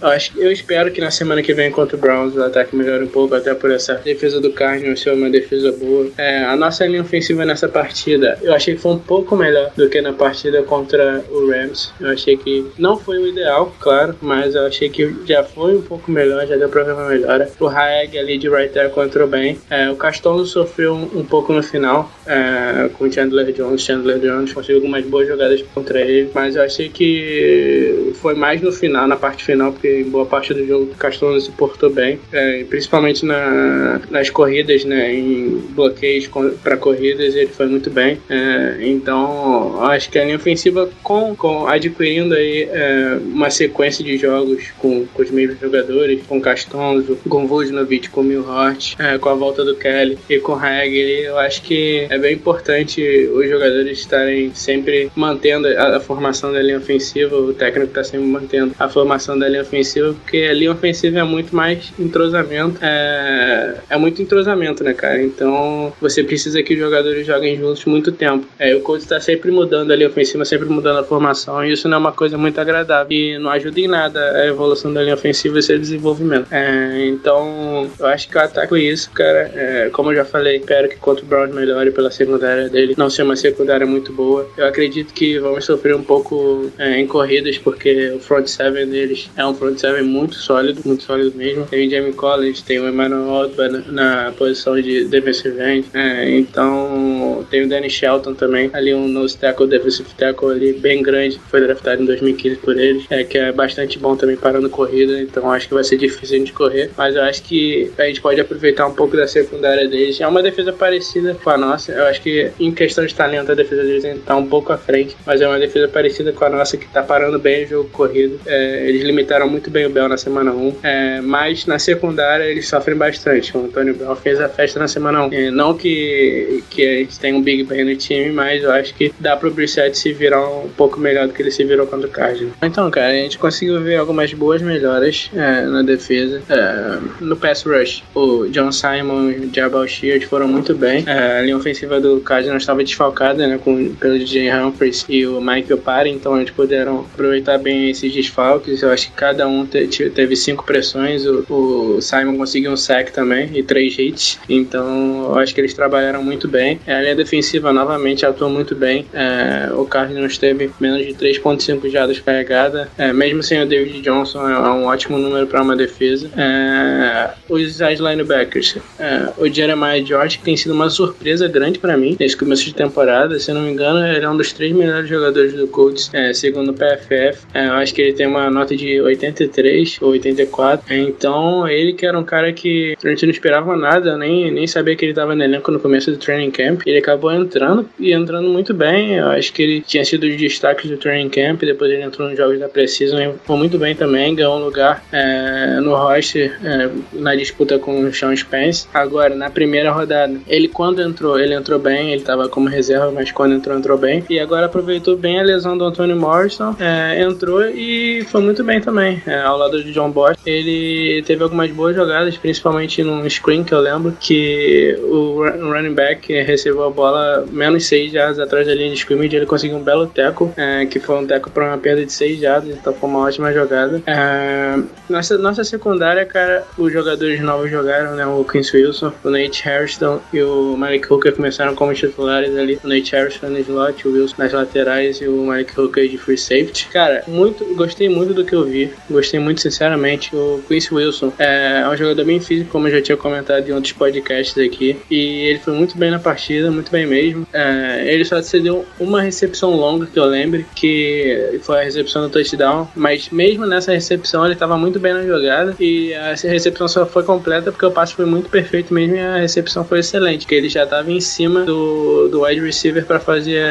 eu, acho, eu espero que na semana que vem contra o Browns o ataque melhore um pouco, até por essa defesa do Cardinals ser uma defesa boa. É, a nossa linha ofensiva nessa partida, eu achei que foi um pouco melhor do que na partida contra o Rams. Eu achei que não foi o ideal, claro, mas eu achei que já foi um pouco melhor, já deu pra ver uma melhora. O Haeg ali de right there entrou bem. É, o Castolo sofreu um, um, pouco no final é, com o Chandler Jones. Chandler Jones conseguiu algumas boas jogadas contra ele, mas eu achei que foi mais no final, na parte final, porque em boa parte do jogo o Castolo se portou bem, é, principalmente na, nas corridas, né, em bloqueios para corridas, ele foi muito bem. É, então, acho que a linha ofensiva, com, com adquirindo aí é, uma sequência de jogos com, com os mesmos jogadores, com Castonzo, com Vujnovic, com Milhort, é, com a volta do Kelly e com Hagel, eu acho que é bem importante os jogadores estarem sempre mantendo a, a formação da linha ofensiva, o técnico está sempre mantendo a formação da linha ofensiva, porque a linha ofensiva é muito mais entrosamento, é, é muito entrosamento, né, cara? Então você precisa que os jogadores joguem juntos muito tempo. É, o coach está sempre mudando a linha ofensiva, sempre mudando a formação, e isso não é uma coisa muito agradável e não ajuda em nada a evolução da linha ofensiva e seu desenvolvimento. É, então eu acho que o ataque foi isso, cara. É, como eu já falei, espero que contra o Browns melhore pela secundária dele, não ser uma secundária muito boa. Eu acredito que vamos sofrer um pouco é, em corridas, porque o front seven deles é um front seven muito sólido, muito sólido mesmo. Tem o Jamie Collins, tem o Emmanuel Otba na, na posição de defensive end, é, então tem o Danny Shelton também, ali um nose tackle, defensive tackle ali bem grande, foi draftado em 2015 por eles, é, que é bastante bom também parando corrida, então acho que vai ser difícil de correr, mas eu acho que a gente pode aproveitar um pouco da secundária deles. É uma defesa parecida com a nossa, eu acho que em questão de talento a defesa deles está um pouco à frente, mas é uma defesa parecida com a nossa que está parando bem o jogo corrido. É, eles limitaram muito bem o Bell na semana 1, é, mas na secundária eles sofrem bastante. O Antônio Bell fez a festa na semana 1. É, não que, que a gente tenha um Big Ben no time, mas eu acho que dá pro Brissett se virar um pouco melhor do que ele se virou contra o Cardinals. Então, cara, a gente conseguiu ver algumas boas melhoras é, na defesa. É, no pass rush, o John Simon e o Jabal Sheard foram muito bem. É, a linha ofensiva do Cardinals estava desfalcada, né, com, pelo DJ Humphries e o Michael Parry, então eles puderam aproveitar bem esses desfalques. Eu acho que cada um te, teve cinco pressões. O, o, Simon conseguiu um sack também e três hits. Então eu acho que eles trabalharam muito bem. A linha defensiva novamente atuou muito bem. É, o Cardinals teve menos de 3.5 jardas carregada. É, mesmo sem o David Johnson, é um ótimo número para uma defesa. É, os as linebackers. É, o Jeremiah George que tem sido uma surpresa grande para mim nesse começo de temporada. Se não me engano, ele é um dos três melhores jogadores do Colts, é, segundo o PFF. É, eu acho que ele tem uma nota de 83 ou 84. Então, ele que era um cara que a gente não esperava nada, nem, nem sabia que ele estava no elenco no começo do training camp. Ele acabou entrando e entrando muito bem. Eu acho que ele tinha sido os destaques do training camp. Depois ele entrou nos jogos da Precision e foi muito bem também. Ganhou um lugar é, no roster é, na disputa com o Sean Spence. Agora, na primeira rodada, ele quando entrou, ele entrou bem. Ele estava como reserva, mas quando entrou, entrou bem. E agora aproveitou bem a lesão do Anthony Morrison. É, entrou e foi muito bem também. É, ao lado de John Bosch, ele teve algumas boas jogadas, principalmente num screen que eu lembro que o running back recebeu a bola menos 6 jardas atrás da linha de scrimmage. Ele conseguiu um belo teco, é, que foi um teco para uma perda de 6 jardas, então foi uma ótima jogada. É, nossa, nossa secundária, cara, os jogadores novos jogaram, né? O Quincy Wilson, o Nate Harrison e o Mike Hooker começaram como titulares ali. O Nate Harrison no slot, o Wilson nas laterais e o Mike Hooker de free safety. Cara, muito, gostei muito do que eu vi. Gostei muito, sinceramente. O Quincy Wilson é um jogador bem físico, como eu já tinha comentado em outros podcasts aqui. E ele foi muito bem na partida, muito bem mesmo. É, ele só cedeu uma recepção longa que eu lembre, que foi a recepção do touchdown. Mas mesmo nessa recepção, ele estava muito bem na jogada. E a recepção só foi completa porque o passe foi muito perfeito mesmo e a recepção foi excelente. Que ele já estava em cima do, do wide receiver para fazer,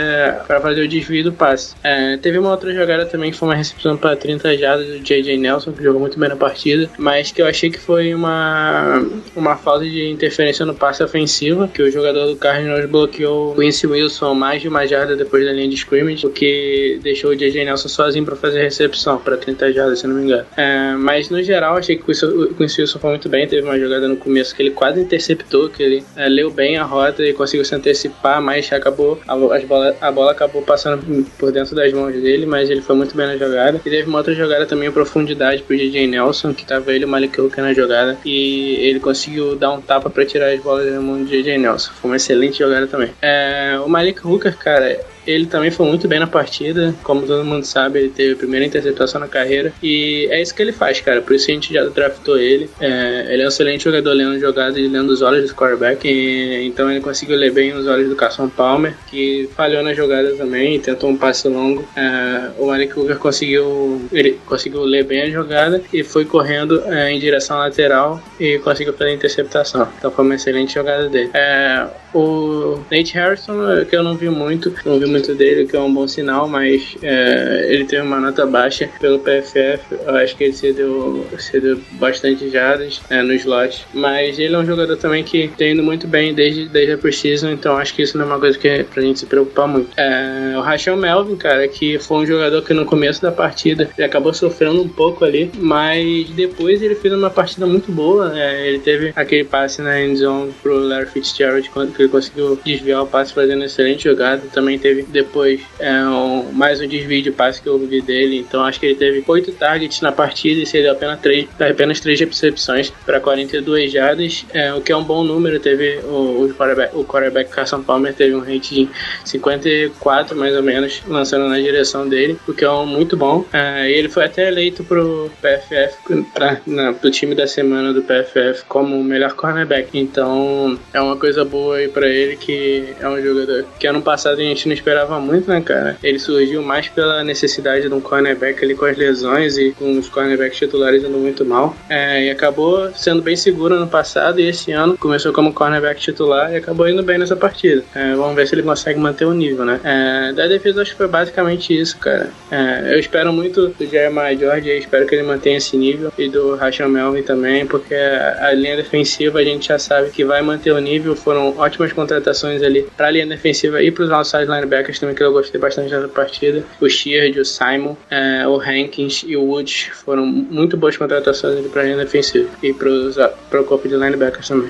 fazer o desvio do passe. É, teve uma outra jogada também que foi uma recepção para 30 do J.J. Nelson, que jogou muito bem na partida, mas que eu achei que foi uma, uma falta de interferência no passe ofensivo, que o jogador do Cardinals bloqueou o Quincy Wilson mais de uma jarda depois da linha de scrimmage, o que deixou o J.J. Nelson sozinho para fazer a recepção, para 30 jardas, se não me engano. É, mas no geral, achei que o Quincy Wilson foi muito bem, teve uma jogada no começo que ele quase interceptou, que ele é, leu bem a rota e conseguiu se antecipar, mas acabou a, bola, a bola acabou passando por dentro das mãos dele, mas ele foi muito bem na jogada. E teve uma outra jogada também em profundidade pro DJ Nelson, que tava ele e o Malik Hooker na jogada, e ele conseguiu dar um tapa para tirar as bolas da mão do DJ Nelson. Foi uma excelente jogada também. É, o Malik Hooker, cara, ele também foi muito bem na partida, como todo mundo sabe, ele teve a primeira interceptação na carreira e é isso que ele faz, cara. Por isso a gente já draftou ele. É, ele é um excelente jogador lendo jogadas e lendo os olhos do quarterback, e, então ele conseguiu ler bem os olhos do Carson Palmer, que falhou na jogada também, tentou um passe longo. É, o Malik Hooker conseguiu, ele conseguiu ler bem a jogada e foi correndo é, em direção lateral e conseguiu fazer a interceptação. Então foi uma excelente jogada dele. É, o Nate Harrison, que eu não vi muito, não vi muito dele, que é um bom sinal, mas é, ele teve uma nota baixa pelo PFF. Eu acho que ele cedeu, cedeu bastante jardas é, no slot. Mas ele é um jogador também que tem indo muito bem desde, desde a preseason, então acho que isso não é uma coisa que é pra gente se preocupar muito. É, o Rachel Melvin, cara, que foi um jogador que no começo da partida ele acabou sofrendo um pouco ali, mas depois ele fez uma partida muito boa. É, ele teve aquele passe na endzone pro Larry Fitzgerald quando ele conseguiu desviar o passe fazendo excelente jogada. Também teve depois é, um, mais um desvio de passe que eu vi dele. Então acho que ele teve oito targets na partida e cedeu apenas três, apenas três recepções para 42 jardas, é, o que é um bom número. Teve o, o, quarterback, o quarterback Carson Palmer teve um rate de 54 mais ou menos lançando na direção dele, o que é um muito bom. É, ele foi até eleito pro PFF, pra, na, pro time da semana do PFF como o melhor cornerback. Então é uma coisa boa aí pra ele, que é um jogador que ano passado a gente não esperava muito, né, cara? Ele surgiu mais pela necessidade de um cornerback ali com as lesões e com os cornerbacks titulares indo muito mal. É, e acabou sendo bem seguro no passado e esse ano começou como cornerback titular e acabou indo bem nessa partida. É, vamos ver se ele consegue manter o nível, né? É, da defesa acho que foi basicamente isso, cara. É, eu espero muito do Jeremiah George e espero que ele mantenha esse nível e do Rachel Melvin também, porque a, a linha defensiva a gente já sabe que vai manter o nível. Foram ótimas contratações ali para a linha defensiva e para os outside linebackers também, que eu gostei bastante dessa partida. O Sheard, o Simon, é, o Hankins e o Woods foram muito boas contratações para a linha defensiva e para o corpo de linebackers também.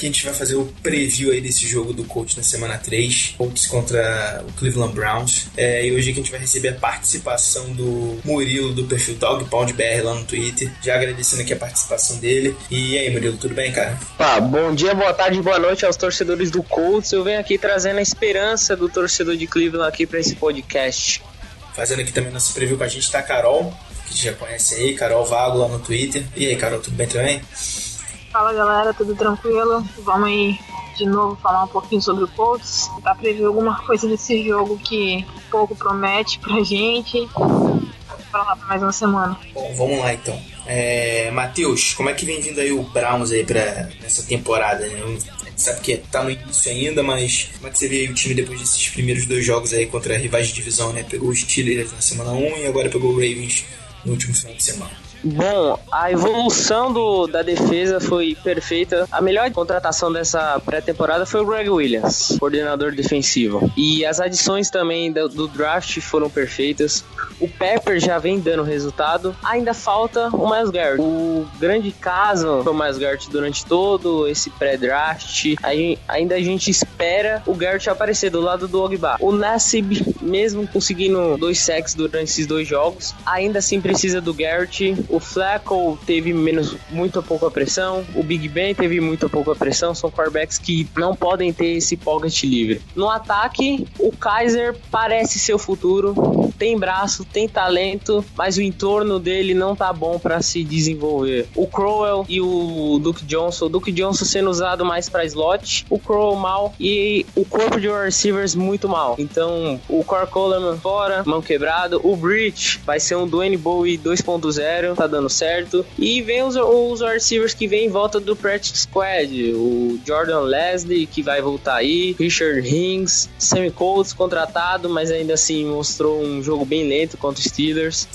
Aqui a gente vai fazer o preview aí desse jogo do Colts na semana 3, Colts contra o Cleveland Browns. É, e hoje aqui a gente vai receber a participação do Murilo do perfil Dog Pound BR lá no Twitter. Já agradecendo aqui a participação dele. E aí, Murilo, tudo bem, cara? Ah, bom dia, boa tarde, boa noite aos torcedores do Colts. Eu venho aqui trazendo a esperança do torcedor de Cleveland aqui para esse podcast. Fazendo aqui também nosso preview com a gente tá a Carol, que já conhece aí, Carol Vago lá no Twitter. E aí, Carol, tudo bem também? Fala galera, tudo tranquilo? Vamos aí de novo falar um pouquinho sobre o Colts, tentar prever alguma coisa desse jogo que pouco promete pra gente. Pra lá pra mais uma semana. Bom, vamos lá então. É, Matheus, como é que vem vindo aí o Browns aí pra, nessa temporada? Né? Sabe que tá no início ainda, mas como é que você vê o time depois desses primeiros dois jogos aí contra rivais de divisão, né? Pegou os Steelers na semana 1 e agora pegou o Ravens no último final de semana. Bom, a evolução do, da defesa foi perfeita. A melhor contratação dessa pré-temporada foi o Greg Williams, coordenador defensivo. E as adições também do, do, draft foram perfeitas. O Pepper já vem dando resultado. Ainda falta o Miles Garrett. O grande caso foi o Miles Garrett durante todo esse pré-draft. Ainda a gente espera o Garrett aparecer do lado do Ogba. O Nassib, mesmo conseguindo dois sacks durante esses dois jogos, ainda assim precisa do Garrett o Flacco teve menos, muito pouca pressão. O Big Ben teve muito pouca pressão. São quarterbacks que não podem ter esse pocket livre. No ataque, o Kaiser parece ser o futuro. Tem braço, tem talento, mas o entorno dele não tá bom para se desenvolver. O Crowell e o Duke Johnson. O Duke Johnson sendo usado mais para slot. O Crowell mal. E o corpo de receivers muito mal. Então, o Core Coleman fora, mão quebrado. O Breach vai ser um Dwayne Bowie 2.0 tá dando certo. E vem os, os receivers que vem em volta do Practice Squad. O Jordan Leslie, que vai voltar aí. Richard Hings. Sammy Colts contratado, mas ainda assim mostrou um jogo bem lento contra os Steelers.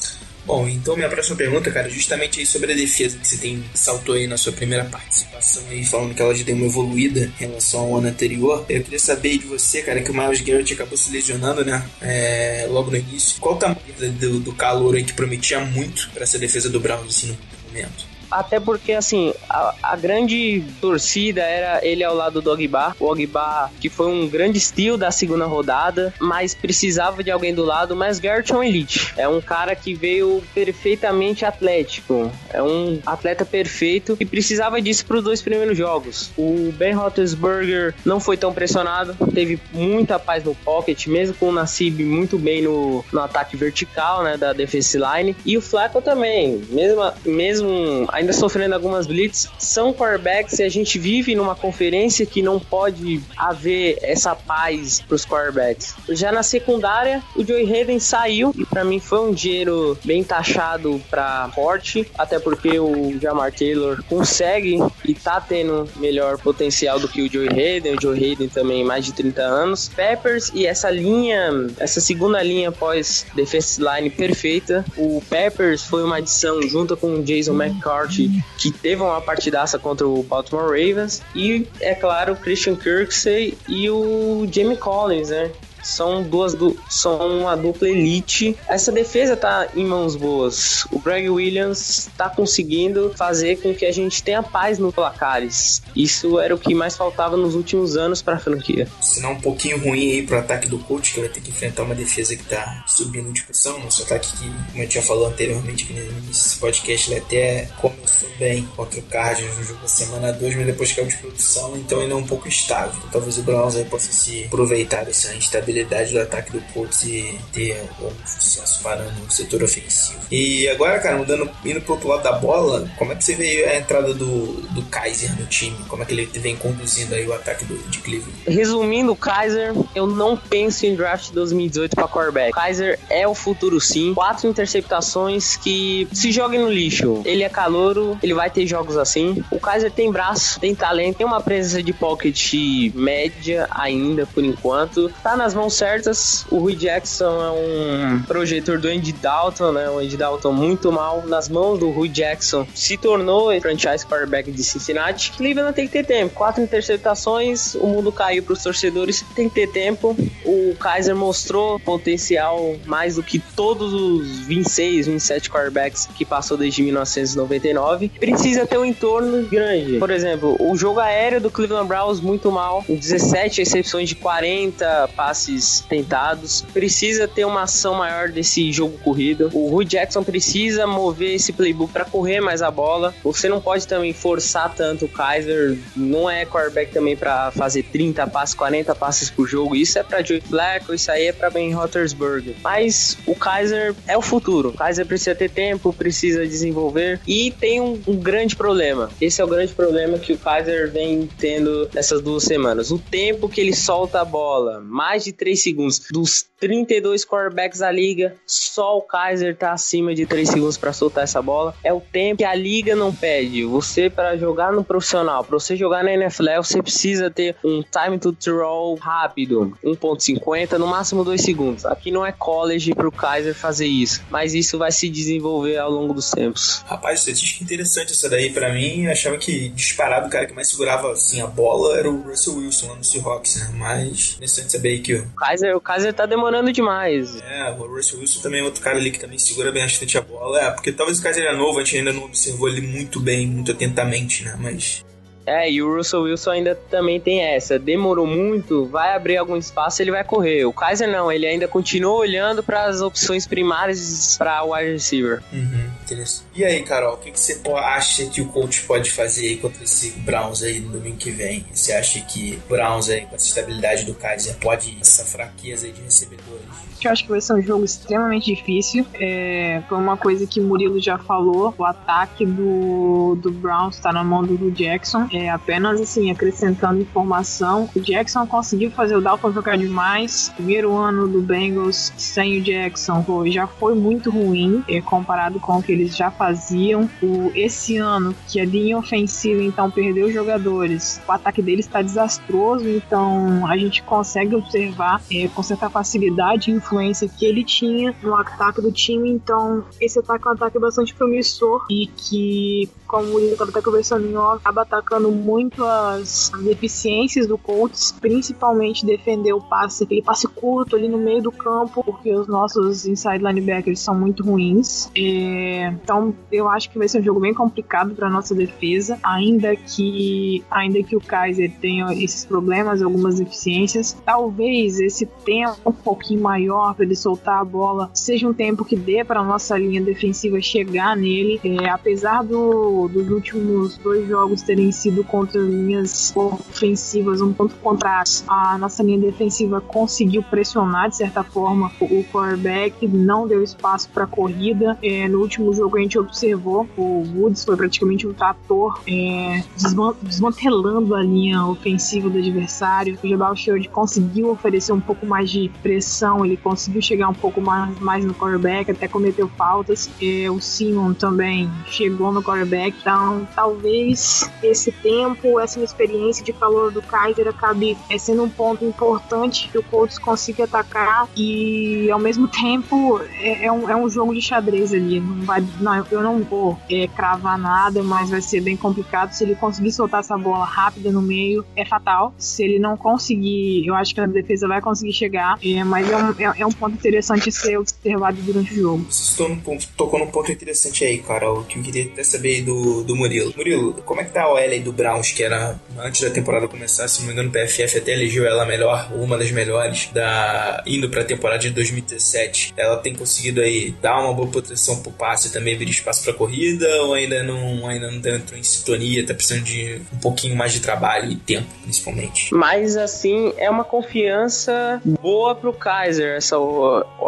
Bom, então minha próxima pergunta, cara, justamente aí sobre a defesa que você tem saltou aí na sua primeira participação aí, falando que ela já deu uma evoluída em relação ao ano anterior. Eu queria saber de você, cara, que o Miles Garrett acabou se lesionando, né? É, logo no início. Qual o tamanho do, do calor aí que prometia muito para essa defesa do Browns assim, no momento? Até porque, assim, a, a, grande torcida era ele ao lado do Ogba. O Ogba, que foi um grande estilo da segunda rodada, mas precisava de alguém do lado. Mas Garrett é um elite. É um cara que veio perfeitamente atlético. É um atleta perfeito e precisava disso para os dois primeiros jogos. O Ben Roethlisberger não foi tão pressionado, teve muita paz no pocket, mesmo com o Nassib muito bem no, no ataque vertical, né, da defense line. E o Flacco também, mesmo, mesmo ainda sofrendo algumas blitz, são quarterbacks e a gente vive numa conferência que não pode haver essa paz para os quarterbacks. Já na secundária, o Joey Hayden saiu e para mim foi um dinheiro bem taxado para forte, até porque o Jamar Taylor consegue e tá tendo melhor potencial do que o Joey Hayden, o Joey Hayden também mais de 30 anos. Peppers e essa linha, essa segunda linha pós defense line perfeita. O Peppers foi uma adição junto com o Jason McCarthy que teve uma partidaça contra o Baltimore Ravens. E, é claro, Christian Kirksey e o Jamie Collins, né? São duas du são uma dupla elite. Essa defesa tá em mãos boas. O Greg Williams tá conseguindo fazer com que a gente tenha paz no placares. Isso era o que mais faltava nos últimos anos para a franquia. Sinal um pouquinho ruim aí pro ataque do coach, que vai ter que enfrentar uma defesa que tá subindo de discussão. Nosso ataque que, como gente já falou anteriormente aqui nesse podcast, ele até começou bem contra o Cardinals no jogo da semana 2, mas depois caiu de produção, então ainda é um pouco instável. Então, talvez o Browns aí possa se aproveitar dessa instabilidade do ataque do Colts e ter um sucesso parando no setor ofensivo. E agora, cara, mudando, indo pro outro lado da bola, como é que você vê a entrada do, do Kaiser no time? Como é que ele vem conduzindo aí o ataque do, de Cleveland? Resumindo, o Kaiser, eu não penso em draft 2018 para quarterback. Kaiser é o futuro sim. Quatro interceptações que se joguem no lixo. Ele é calouro, ele vai ter jogos assim. O Kaiser tem braço, tem talento, tem uma presença de pocket média ainda por enquanto. Tá nas mãos certas. O Rui Jackson é um projetor do Andy Dalton, né? O Andy Dalton muito mal. Nas mãos do Rui Jackson se tornou franchise quarterback de Cincinnati. Cleveland tem que ter tempo. Quatro interceptações, o mundo caiu para os torcedores. Tem que ter tempo. O Kaiser mostrou potencial mais do que todos os 26, 27 quarterbacks que passou desde 1999. Precisa ter um entorno grande. Por exemplo, o jogo aéreo do Cleveland Browns muito mal, 17 recepções de 40 passes tentados. Precisa ter uma ação maior desse jogo corrido. O Rui Jackson precisa mover esse playbook para correr mais a bola. Você não pode também forçar tanto o Kaiser. Não é quarterback também para fazer 30 passes, 40 passes por jogo. Isso é para Joey Flacco, isso aí é para Ben Roethlisberger. Mas o Kaiser é o futuro. O Kaiser precisa ter tempo, precisa desenvolver e tem um, um grande problema. Esse é o grande problema que o Kaiser vem tendo nessas duas semanas. O tempo que ele solta a bola, mais de 3 segundos. Dos 32 quarterbacks da liga, só o Kaiser tá acima de 3 segundos para soltar essa bola. É o tempo que a liga não pede. Você para jogar no profissional, para você jogar na NFL, você precisa ter um time to throw rápido, 1.50, no máximo 2 segundos. Aqui não é college pro Kaiser fazer isso, mas isso vai se desenvolver ao longo dos tempos. Rapaz, estatística interessante essa daí para mim. Eu achava que disparado o cara que mais segurava assim a bola era o Russell Wilson lá no Seahawks, né? Mas interessante saber que o Kaiser, o Kaiser tá demorando demais. É, o Russell Wilson também é outro cara ali que também segura bem bastante a bola. É, porque talvez o Kaiser era novo, a gente ainda não observou ele muito bem, muito atentamente, né? Mas É, e o Russell Wilson ainda também tem essa. Demorou muito, vai abrir algum espaço, ele vai correr. O Kaiser não, ele ainda continua olhando para as opções primárias para o wide receiver. Uhum, interessante. E aí, Carol, o que, que você acha que o coach pode fazer aí contra esse Browns aí no domingo que vem? Você acha que o Browns aí, com essa estabilidade do Kaiser, pode essa fraqueza aí de recebedores? Eu acho que vai ser um jogo extremamente difícil. É, foi uma coisa que o Murilo já falou. O ataque do, do Browns está na mão do Jackson. É, apenas assim, acrescentando informação. O Jackson conseguiu fazer o Dalton jogar demais. Primeiro ano do Bengals sem o Jackson foi- já foi muito ruim é, comparado com o que eles já faziam. O, esse ano, que a linha ofensiva então perdeu jogadores, o ataque deles está desastroso. Então a gente consegue observar é, com certa facilidade e influência que ele tinha no ataque do time. Então esse ataque é um ataque bastante promissor e que, como o William estava conversando acaba atacando muito as, as deficiências do Colts, principalmente defender o passe, aquele passe curto ali no meio do campo, porque os nossos inside linebackers são muito ruins. É, então eu acho que vai ser um jogo bem complicado para nossa defesa, ainda que ainda que o Kaiser tenha esses problemas, algumas deficiências, talvez esse tempo um pouquinho maior para ele soltar a bola seja um tempo que dê para nossa linha defensiva chegar nele. É, apesar do, dos últimos dois jogos terem sido contra linhas ofensivas um ponto contrário, a nossa linha defensiva conseguiu pressionar de certa forma o quarterback, não deu espaço para corrida. É, no último jogo a gente observou o Woods foi praticamente um trator é, desman- desmantelando a linha ofensiva do adversário. O Jabal Sheard conseguiu oferecer um pouco mais de pressão, ele conseguiu chegar um pouco mais, mais no quarterback, até cometeu faltas. É, o Simon também chegou no quarterback, então talvez esse tempo, essa experiência de calor do Kaiser acabe é, sendo um ponto importante que o Colts consiga atacar e ao mesmo tempo é, é um, é um jogo de xadrez ali, não vai não, eu não vou é, cravar nada, mas vai ser bem complicado. Se ele conseguir soltar essa bola rápida no meio, é fatal. Se ele não conseguir, eu acho que a defesa vai conseguir chegar. É, mas é um, é, é um ponto interessante ser observado durante o jogo. Tocou num ponto, tocou num ponto interessante aí, cara, o que eu queria até saber do, do Murilo. Murilo, como é que tá a OL aí do Browns, que era antes da temporada começar, se não me engano, o PFF até elegeu ela a melhor, uma das melhores, da indo pra temporada de 2017. Ela tem conseguido aí dar uma boa proteção pro passe e também abrir espaço pra corrida, ou ainda não, ainda não entrou em sintonia, tá precisando de um pouquinho mais de trabalho e tempo, principalmente. Mas assim, é uma confiança boa pro Kaiser, essa,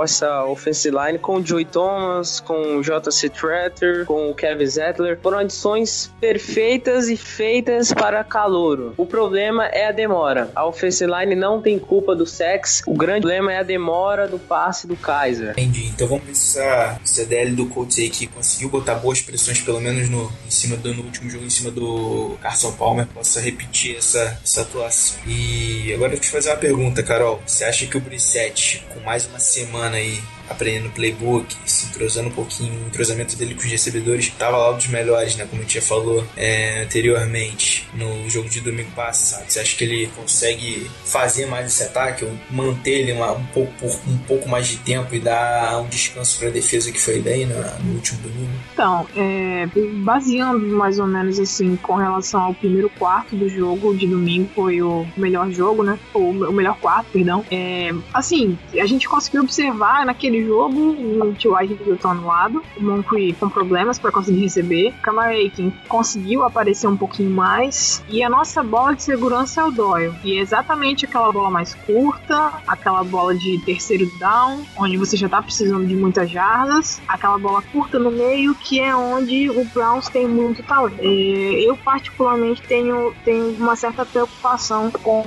essa offensive line com o Joey Thomas, com o JC Tretter, com o Kevin Zettler. Foram adições perfeitas e feitas para calouro. O problema é a demora. A offensive line não tem culpa do sex. O grande problema é a demora do passe do Kaiser. Entendi. Então vamos essa, essa DL do Colts aí que conseguiu botar boas pressões, pelo menos no, em cima do no último jogo, em cima do Carson Palmer, possa repetir essa, essa atuação. E agora eu te fazer uma pergunta, Carol. Você acha que o Brissette, com mais uma semana aí aprendendo playbook, se entrosando um pouquinho, o entrosamento dele com os recebedores estava lá dos melhores, né? Como a gente já falou é, anteriormente no jogo de domingo passado. Você acha que ele consegue fazer mais esse ataque ou manter ele um, pouco, por um pouco mais de tempo e dar um descanso para a defesa que foi bem no, último domingo? Então, é, baseando mais ou menos assim com relação ao primeiro quarto do jogo de domingo, foi o melhor jogo, né? O, o melhor quarto, perdão. É, assim, a gente conseguiu observar naquele jogo o T.Y. Hilton no lado, o Moncrief com problemas para conseguir receber, Aiken conseguiu aparecer um pouquinho mais e a nossa bola de segurança é o Doyle. E é exatamente aquela bola mais curta, aquela bola de terceiro down, onde você já tá precisando de muitas jardas, aquela bola curta no meio, que é onde o Browns tem muito talento. É, eu, particularmente, tenho, tenho uma certa preocupação com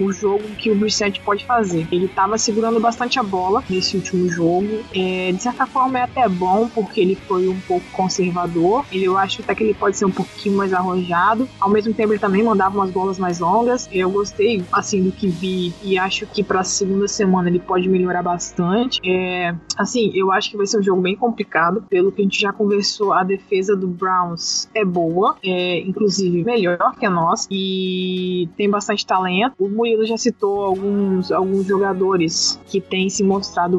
o jogo que o Brissett pode fazer. Ele tava segurando bastante a bola nesse último jogo. É, de certa forma, é até bom, porque ele foi um pouco conservador. Ele, eu acho até que ele pode ser um pouquinho mais arrojado. Ao mesmo tempo, ele também mandava umas bolas mais longas. Eu gostei, assim, do que vi e acho que para a segunda semana ele pode melhorar bastante. É, assim, eu acho que vai ser um jogo bem complicado. Pelo que a gente já conversou, a defesa do Browns é boa, é inclusive melhor que a nossa e tem bastante talento. O Murilo já citou alguns, alguns jogadores que têm se mostrado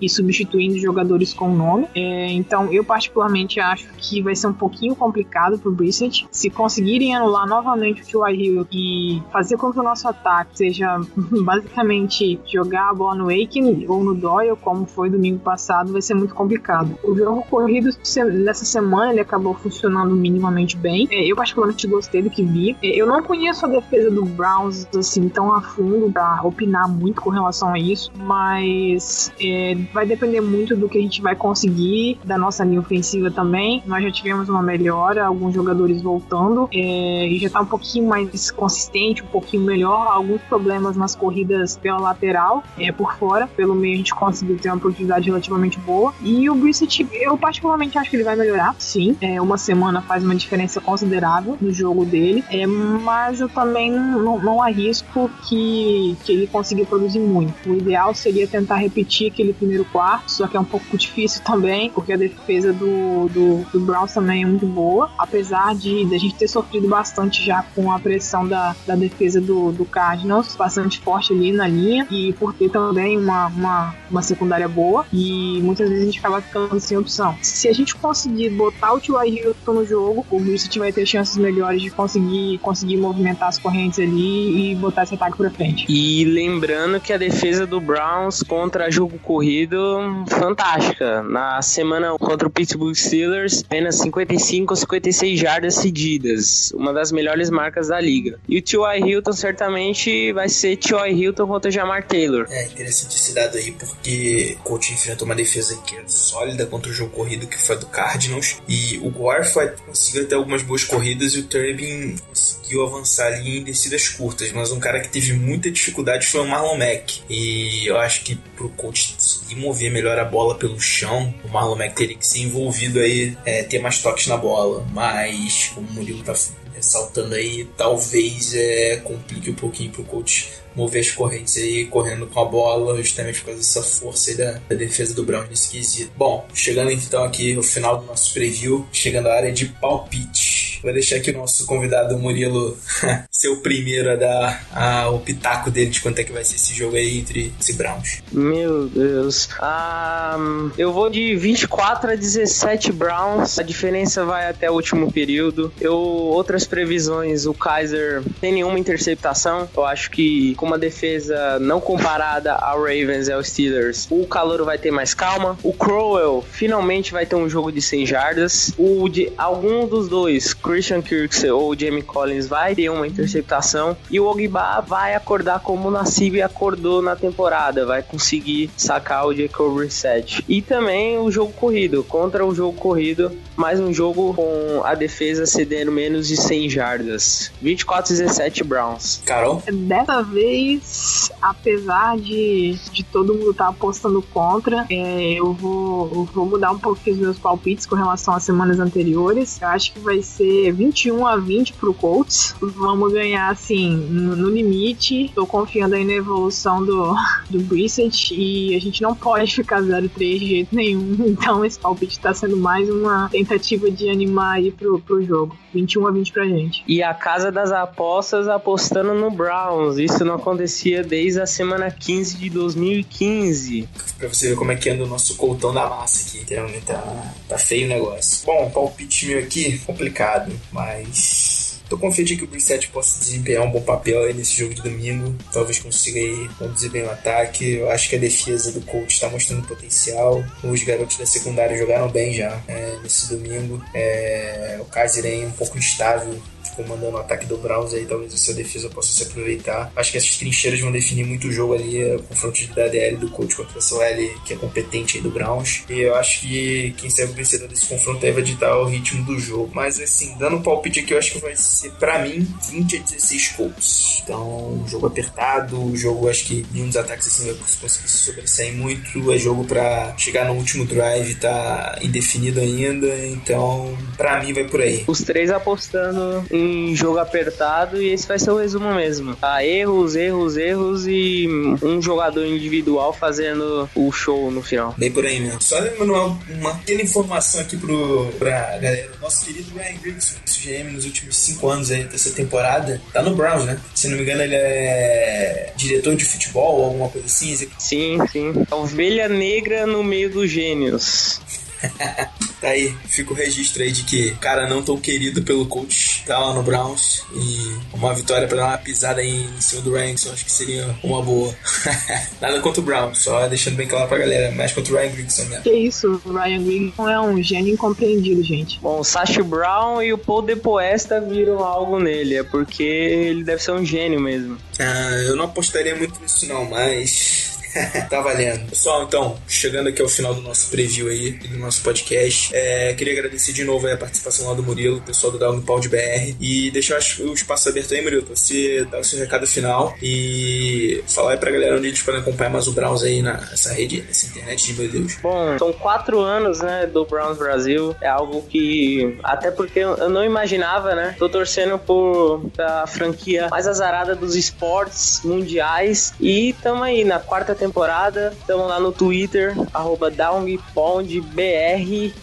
e substituindo jogadores com nome. É, então, eu particularmente acho que vai ser um pouquinho complicado pro Brissett. Se conseguirem anular novamente o T.Y. Hill e fazer com que o nosso ataque seja basicamente jogar a bola no Aiken ou no Doyle, como foi domingo passado, vai ser muito complicado. O jogo corrido nessa semana ele acabou funcionando minimamente bem. É, eu particularmente gostei do que vi. É, eu não conheço a defesa do Browns assim tão a fundo para opinar muito com relação a isso, mas é, vai depender muito do que a gente vai conseguir da nossa linha ofensiva também. Nós já tivemos uma melhora, alguns jogadores voltando é, e já tá um pouquinho mais consistente, um pouquinho melhor. Alguns problemas nas corridas pela lateral, é, por fora, pelo meio a gente conseguiu ter uma produtividade relativamente boa. E o Brissett, eu particularmente acho que ele vai melhorar, sim. É, uma semana faz uma diferença considerável no jogo dele, é, mas eu também não, não arrisco que, que ele consiga produzir muito. O ideal seria tentar repetir aquele primeiro quarto, só que é um pouco difícil também, porque a defesa do, do, do Browns também é muito boa, apesar de, de a gente ter sofrido bastante já com a pressão da, da defesa do, do Cardinals, bastante forte ali na linha, e por ter também uma, uma, uma secundária boa, e muitas vezes a gente acaba ficando sem opção. Se a gente conseguir botar o T.Y. Hilton no jogo, o Brissett vai ter chances melhores de conseguir, conseguir movimentar as correntes ali e botar esse ataque pra frente. E lembrando que a defesa do Browns contra jogo corrido, fantástica. Na semana contra o Pittsburgh Steelers, apenas 55 ou 56 jardas cedidas, uma das melhores marcas da liga. E o T.Y. Hilton certamente vai ser T.Y. Hilton contra Jamar Taylor. É interessante esse dado aí, porque o coach enfrentou uma defesa que é sólida contra o jogo corrido, que foi do Cardinals, e o Gore foi, conseguiu ter algumas boas corridas e o Turbin conseguiu avançar ali em descidas curtas, mas um cara que teve muita dificuldade foi o Marlon Mack. E eu acho que pro coach conseguir mover melhor a bola pelo chão, o Marlon Mack teria que ser envolvido aí, é, ter mais toques na bola. Mas, como o Murilo tá ressaltando aí, talvez é, complique um pouquinho pro coach mover as correntes aí, correndo com a bola, justamente por causa dessa força aí da, da defesa do Browns nesse quesito. Bom, chegando então aqui no final do nosso preview, chegando à área de palpite. Vou deixar aqui o nosso convidado Murilo ser o primeiro a dar a, o pitaco dele de quanto é que vai ser esse jogo aí entre esse Browns. Meu Deus. Ah, eu vou de 24 a 17 Browns. A diferença vai até o último período. Eu outras previsões, o Kaiser tem nenhuma interceptação. Eu acho que com uma defesa não comparada ao Ravens e aos Steelers, o calor vai ter mais calma. O Crowell finalmente vai ter um jogo de 100 jardas. O de algum dos dois, Christian Kirksey ou Jamie Collins, vai ter uma interceptação. E o Ogba vai acordar como o Nassib acordou na temporada. Vai conseguir sacar o Jacob Reset. E também o jogo corrido. Contra o jogo corrido, mais um jogo com a defesa cedendo menos de 100 jardas. 24 17 Browns. Carol? Dessa vez, apesar de, de todo mundo estar apostando contra, é, eu, vou, eu vou mudar um pouco os meus palpites com relação às semanas anteriores. Eu acho que vai ser 21 a 20 pro Colts. Vamos ganhar, assim, no, limite. Tô confiando aí na evolução do, do Brissett e a gente não pode ficar 0-3 de jeito nenhum. Então esse palpite tá sendo mais uma tentativa de animar aí pro, pro jogo. 21 a 20 pra gente. E a casa das apostas apostando no Browns. Isso não acontecia desde a semana 15 de 2015. Pra você ver como é que anda o nosso coltão da massa aqui. Realmente tá, tá feio o negócio. Bom, palpite meu aqui, complicado, mas. Tô confiante que o Brissett possa desempenhar um bom papel aí nesse jogo de domingo. Talvez consiga aí conduzir bem o ataque. Eu acho que a defesa do coach está mostrando potencial. Os garotos da secundária jogaram bem já é, nesse domingo. É, o Kaiser aí um pouco instável comandando o ataque do Browns aí, talvez essa defesa possa se aproveitar. Acho que essas trincheiras vão definir muito o jogo ali, o confronto da DL do coach contra a OL, que é competente aí do Browns. E eu acho que quem serve o vencedor desse confronto aí vai ditar o ritmo do jogo. Mas assim, dando um palpite aqui, eu acho que vai ser, pra mim, 20 a 16 Colts. Então, jogo apertado, jogo, acho que nenhum dos ataques assim vai conseguir se sobressair muito. É jogo pra chegar no último drive, tá indefinido ainda. Então, pra mim, vai por aí. Os três apostando em jogo apertado e esse vai ser o resumo mesmo. Tá? Erros, erros, erros e um jogador individual fazendo o show no final. Bem por aí mesmo. Só lembrando uma, uma pequena informação aqui pro, pra galera. Nosso querido Ryan Grigson, GM nos últimos 5 anos aí dessa temporada, tá no Browns, né? Se não me engano, ele é diretor de futebol ou alguma coisa assim. Sim, sim. A ovelha negra no meio dos gênios. tá aí, fica o registro aí de que o cara não tão querido pelo coach tá lá no Browns e uma vitória pra dar uma pisada aí em cima do Ranks, acho que seria uma boa. Nada contra o Browns, só deixando bem claro pra galera, mais contra o Ryan Grigson mesmo. Que isso, o Ryan Grigson é um gênio incompreendido, gente. Bom, o Sacha Brown e o Paul Depoesta viram algo nele, é porque ele deve ser um gênio mesmo. Ah, eu não apostaria muito nisso não, mas tá valendo. Pessoal, então, chegando aqui ao final do nosso preview aí, do nosso podcast, é, queria agradecer de novo a participação lá do Murilo, pessoal do Downpound BR, e deixar o espaço aberto aí, Murilo, pra você dar o seu recado final e falar aí pra galera onde a gente pode acompanhar mais o Browns aí nessa rede, nessa internet de meu Deus. Bom, são quatro anos, né, do Browns Brasil, é algo que, até porque eu não imaginava, né, tô torcendo por a franquia mais azarada dos esportes mundiais e tamo aí na quarta temporada. Estamos lá no Twitter, arroba.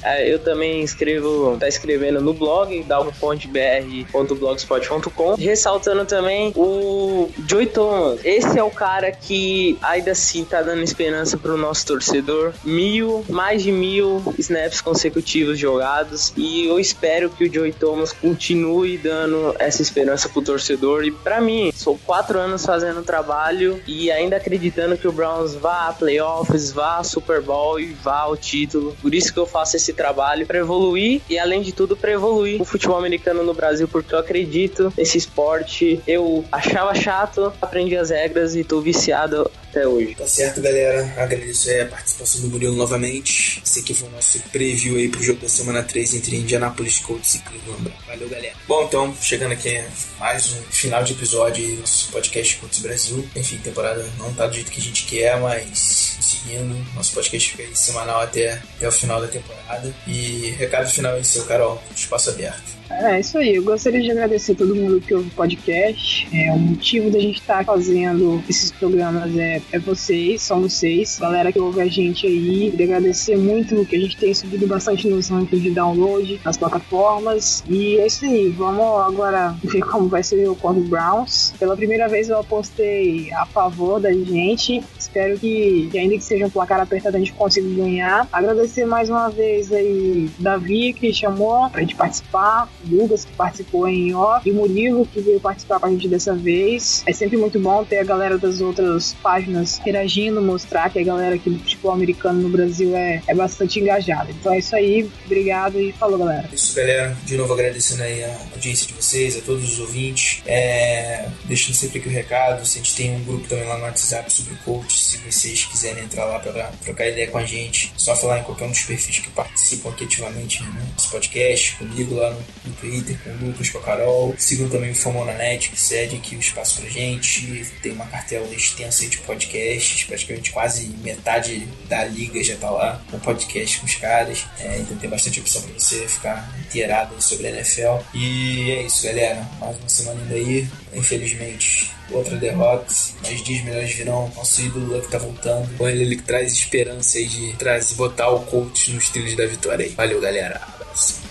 É, eu também escrevo, tá escrevendo no blog, downpondbr.blogspot.com. Ressaltando também o Joey Thomas. Esse é o cara que ainda assim tá dando esperança pro nosso torcedor. Mil, mais de mil snaps consecutivos jogados. E eu espero que o Joey Thomas continue dando essa esperança pro torcedor. E para mim, sou quatro anos fazendo trabalho e ainda acreditando que o Brown Browns vá a playoffs, vá a Super Bowl e vá ao título. Por isso que eu faço esse trabalho para evoluir e além de tudo para evoluir o futebol americano no Brasil, porque eu acredito nesse esporte. Eu achava chato, aprendi as regras e tô viciado até hoje. Tá certo, galera. Agradeço a participação do Murilo novamente. Esse aqui foi o nosso preview aí pro jogo da semana 3 entre Indianapolis Colts e Cleveland. Valeu, galera. Bom, então, chegando aqui mais um final de episódio do nosso podcast Colts Brasil. Enfim, temporada não tá do jeito que a gente quer, mas seguindo. Nosso podcast fica aí semanal até, até o final da temporada. E recado final aí, seu Carol, espaço aberto. É isso aí, eu gostaria de agradecer a todo mundo que ouve o podcast. É, o motivo da gente estar tá fazendo esses programas é, é vocês, são vocês, galera que ouve a gente aí. Queria agradecer muito que a gente tem subido bastante nos rankings de download nas plataformas. E é isso aí, vamos agora ver como vai ser o contra Browns. Pela primeira vez eu apostei a favor da gente. Espero que, que ainda que seja um placar apertado, a gente consiga ganhar. Agradecer mais uma vez aí Davi que chamou pra gente participar. Lucas, que participou em off, e o Murilo, que veio participar com a gente dessa vez. É sempre muito bom ter a galera das outras páginas interagindo, mostrar que a galera aqui do futebol americano no Brasil é, é bastante engajada. Então é isso aí, obrigado e falou, galera. Isso, galera. De novo agradecendo aí a audiência de vocês, a todos os ouvintes. É... Deixando sempre aqui o recado, a gente tem um grupo também lá no WhatsApp sobre coach, se vocês quiserem entrar lá para trocar ideia com a gente, só falar em qualquer um dos perfis que participam aqui ativamente né, nosso podcast, comigo lá no, no Twitter, com o Lucas, com a Carol. Sigam também o Famonanet, que cede aqui o espaço pra gente. Tem uma cartela extensa de podcasts, praticamente quase metade da liga já tá lá com podcast com os caras. É, então tem bastante opção pra você ficar inteirado sobre a NFL. E é isso, galera. Mais uma semana ainda aí. Infelizmente, outra derrota, mas dias melhores virão. Nosso ídolo que tá voltando. Com ele, que traz esperança aí de trazer, botar o coach nos trilhos da vitória aí. Valeu, galera. Abraço.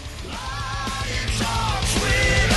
Talks with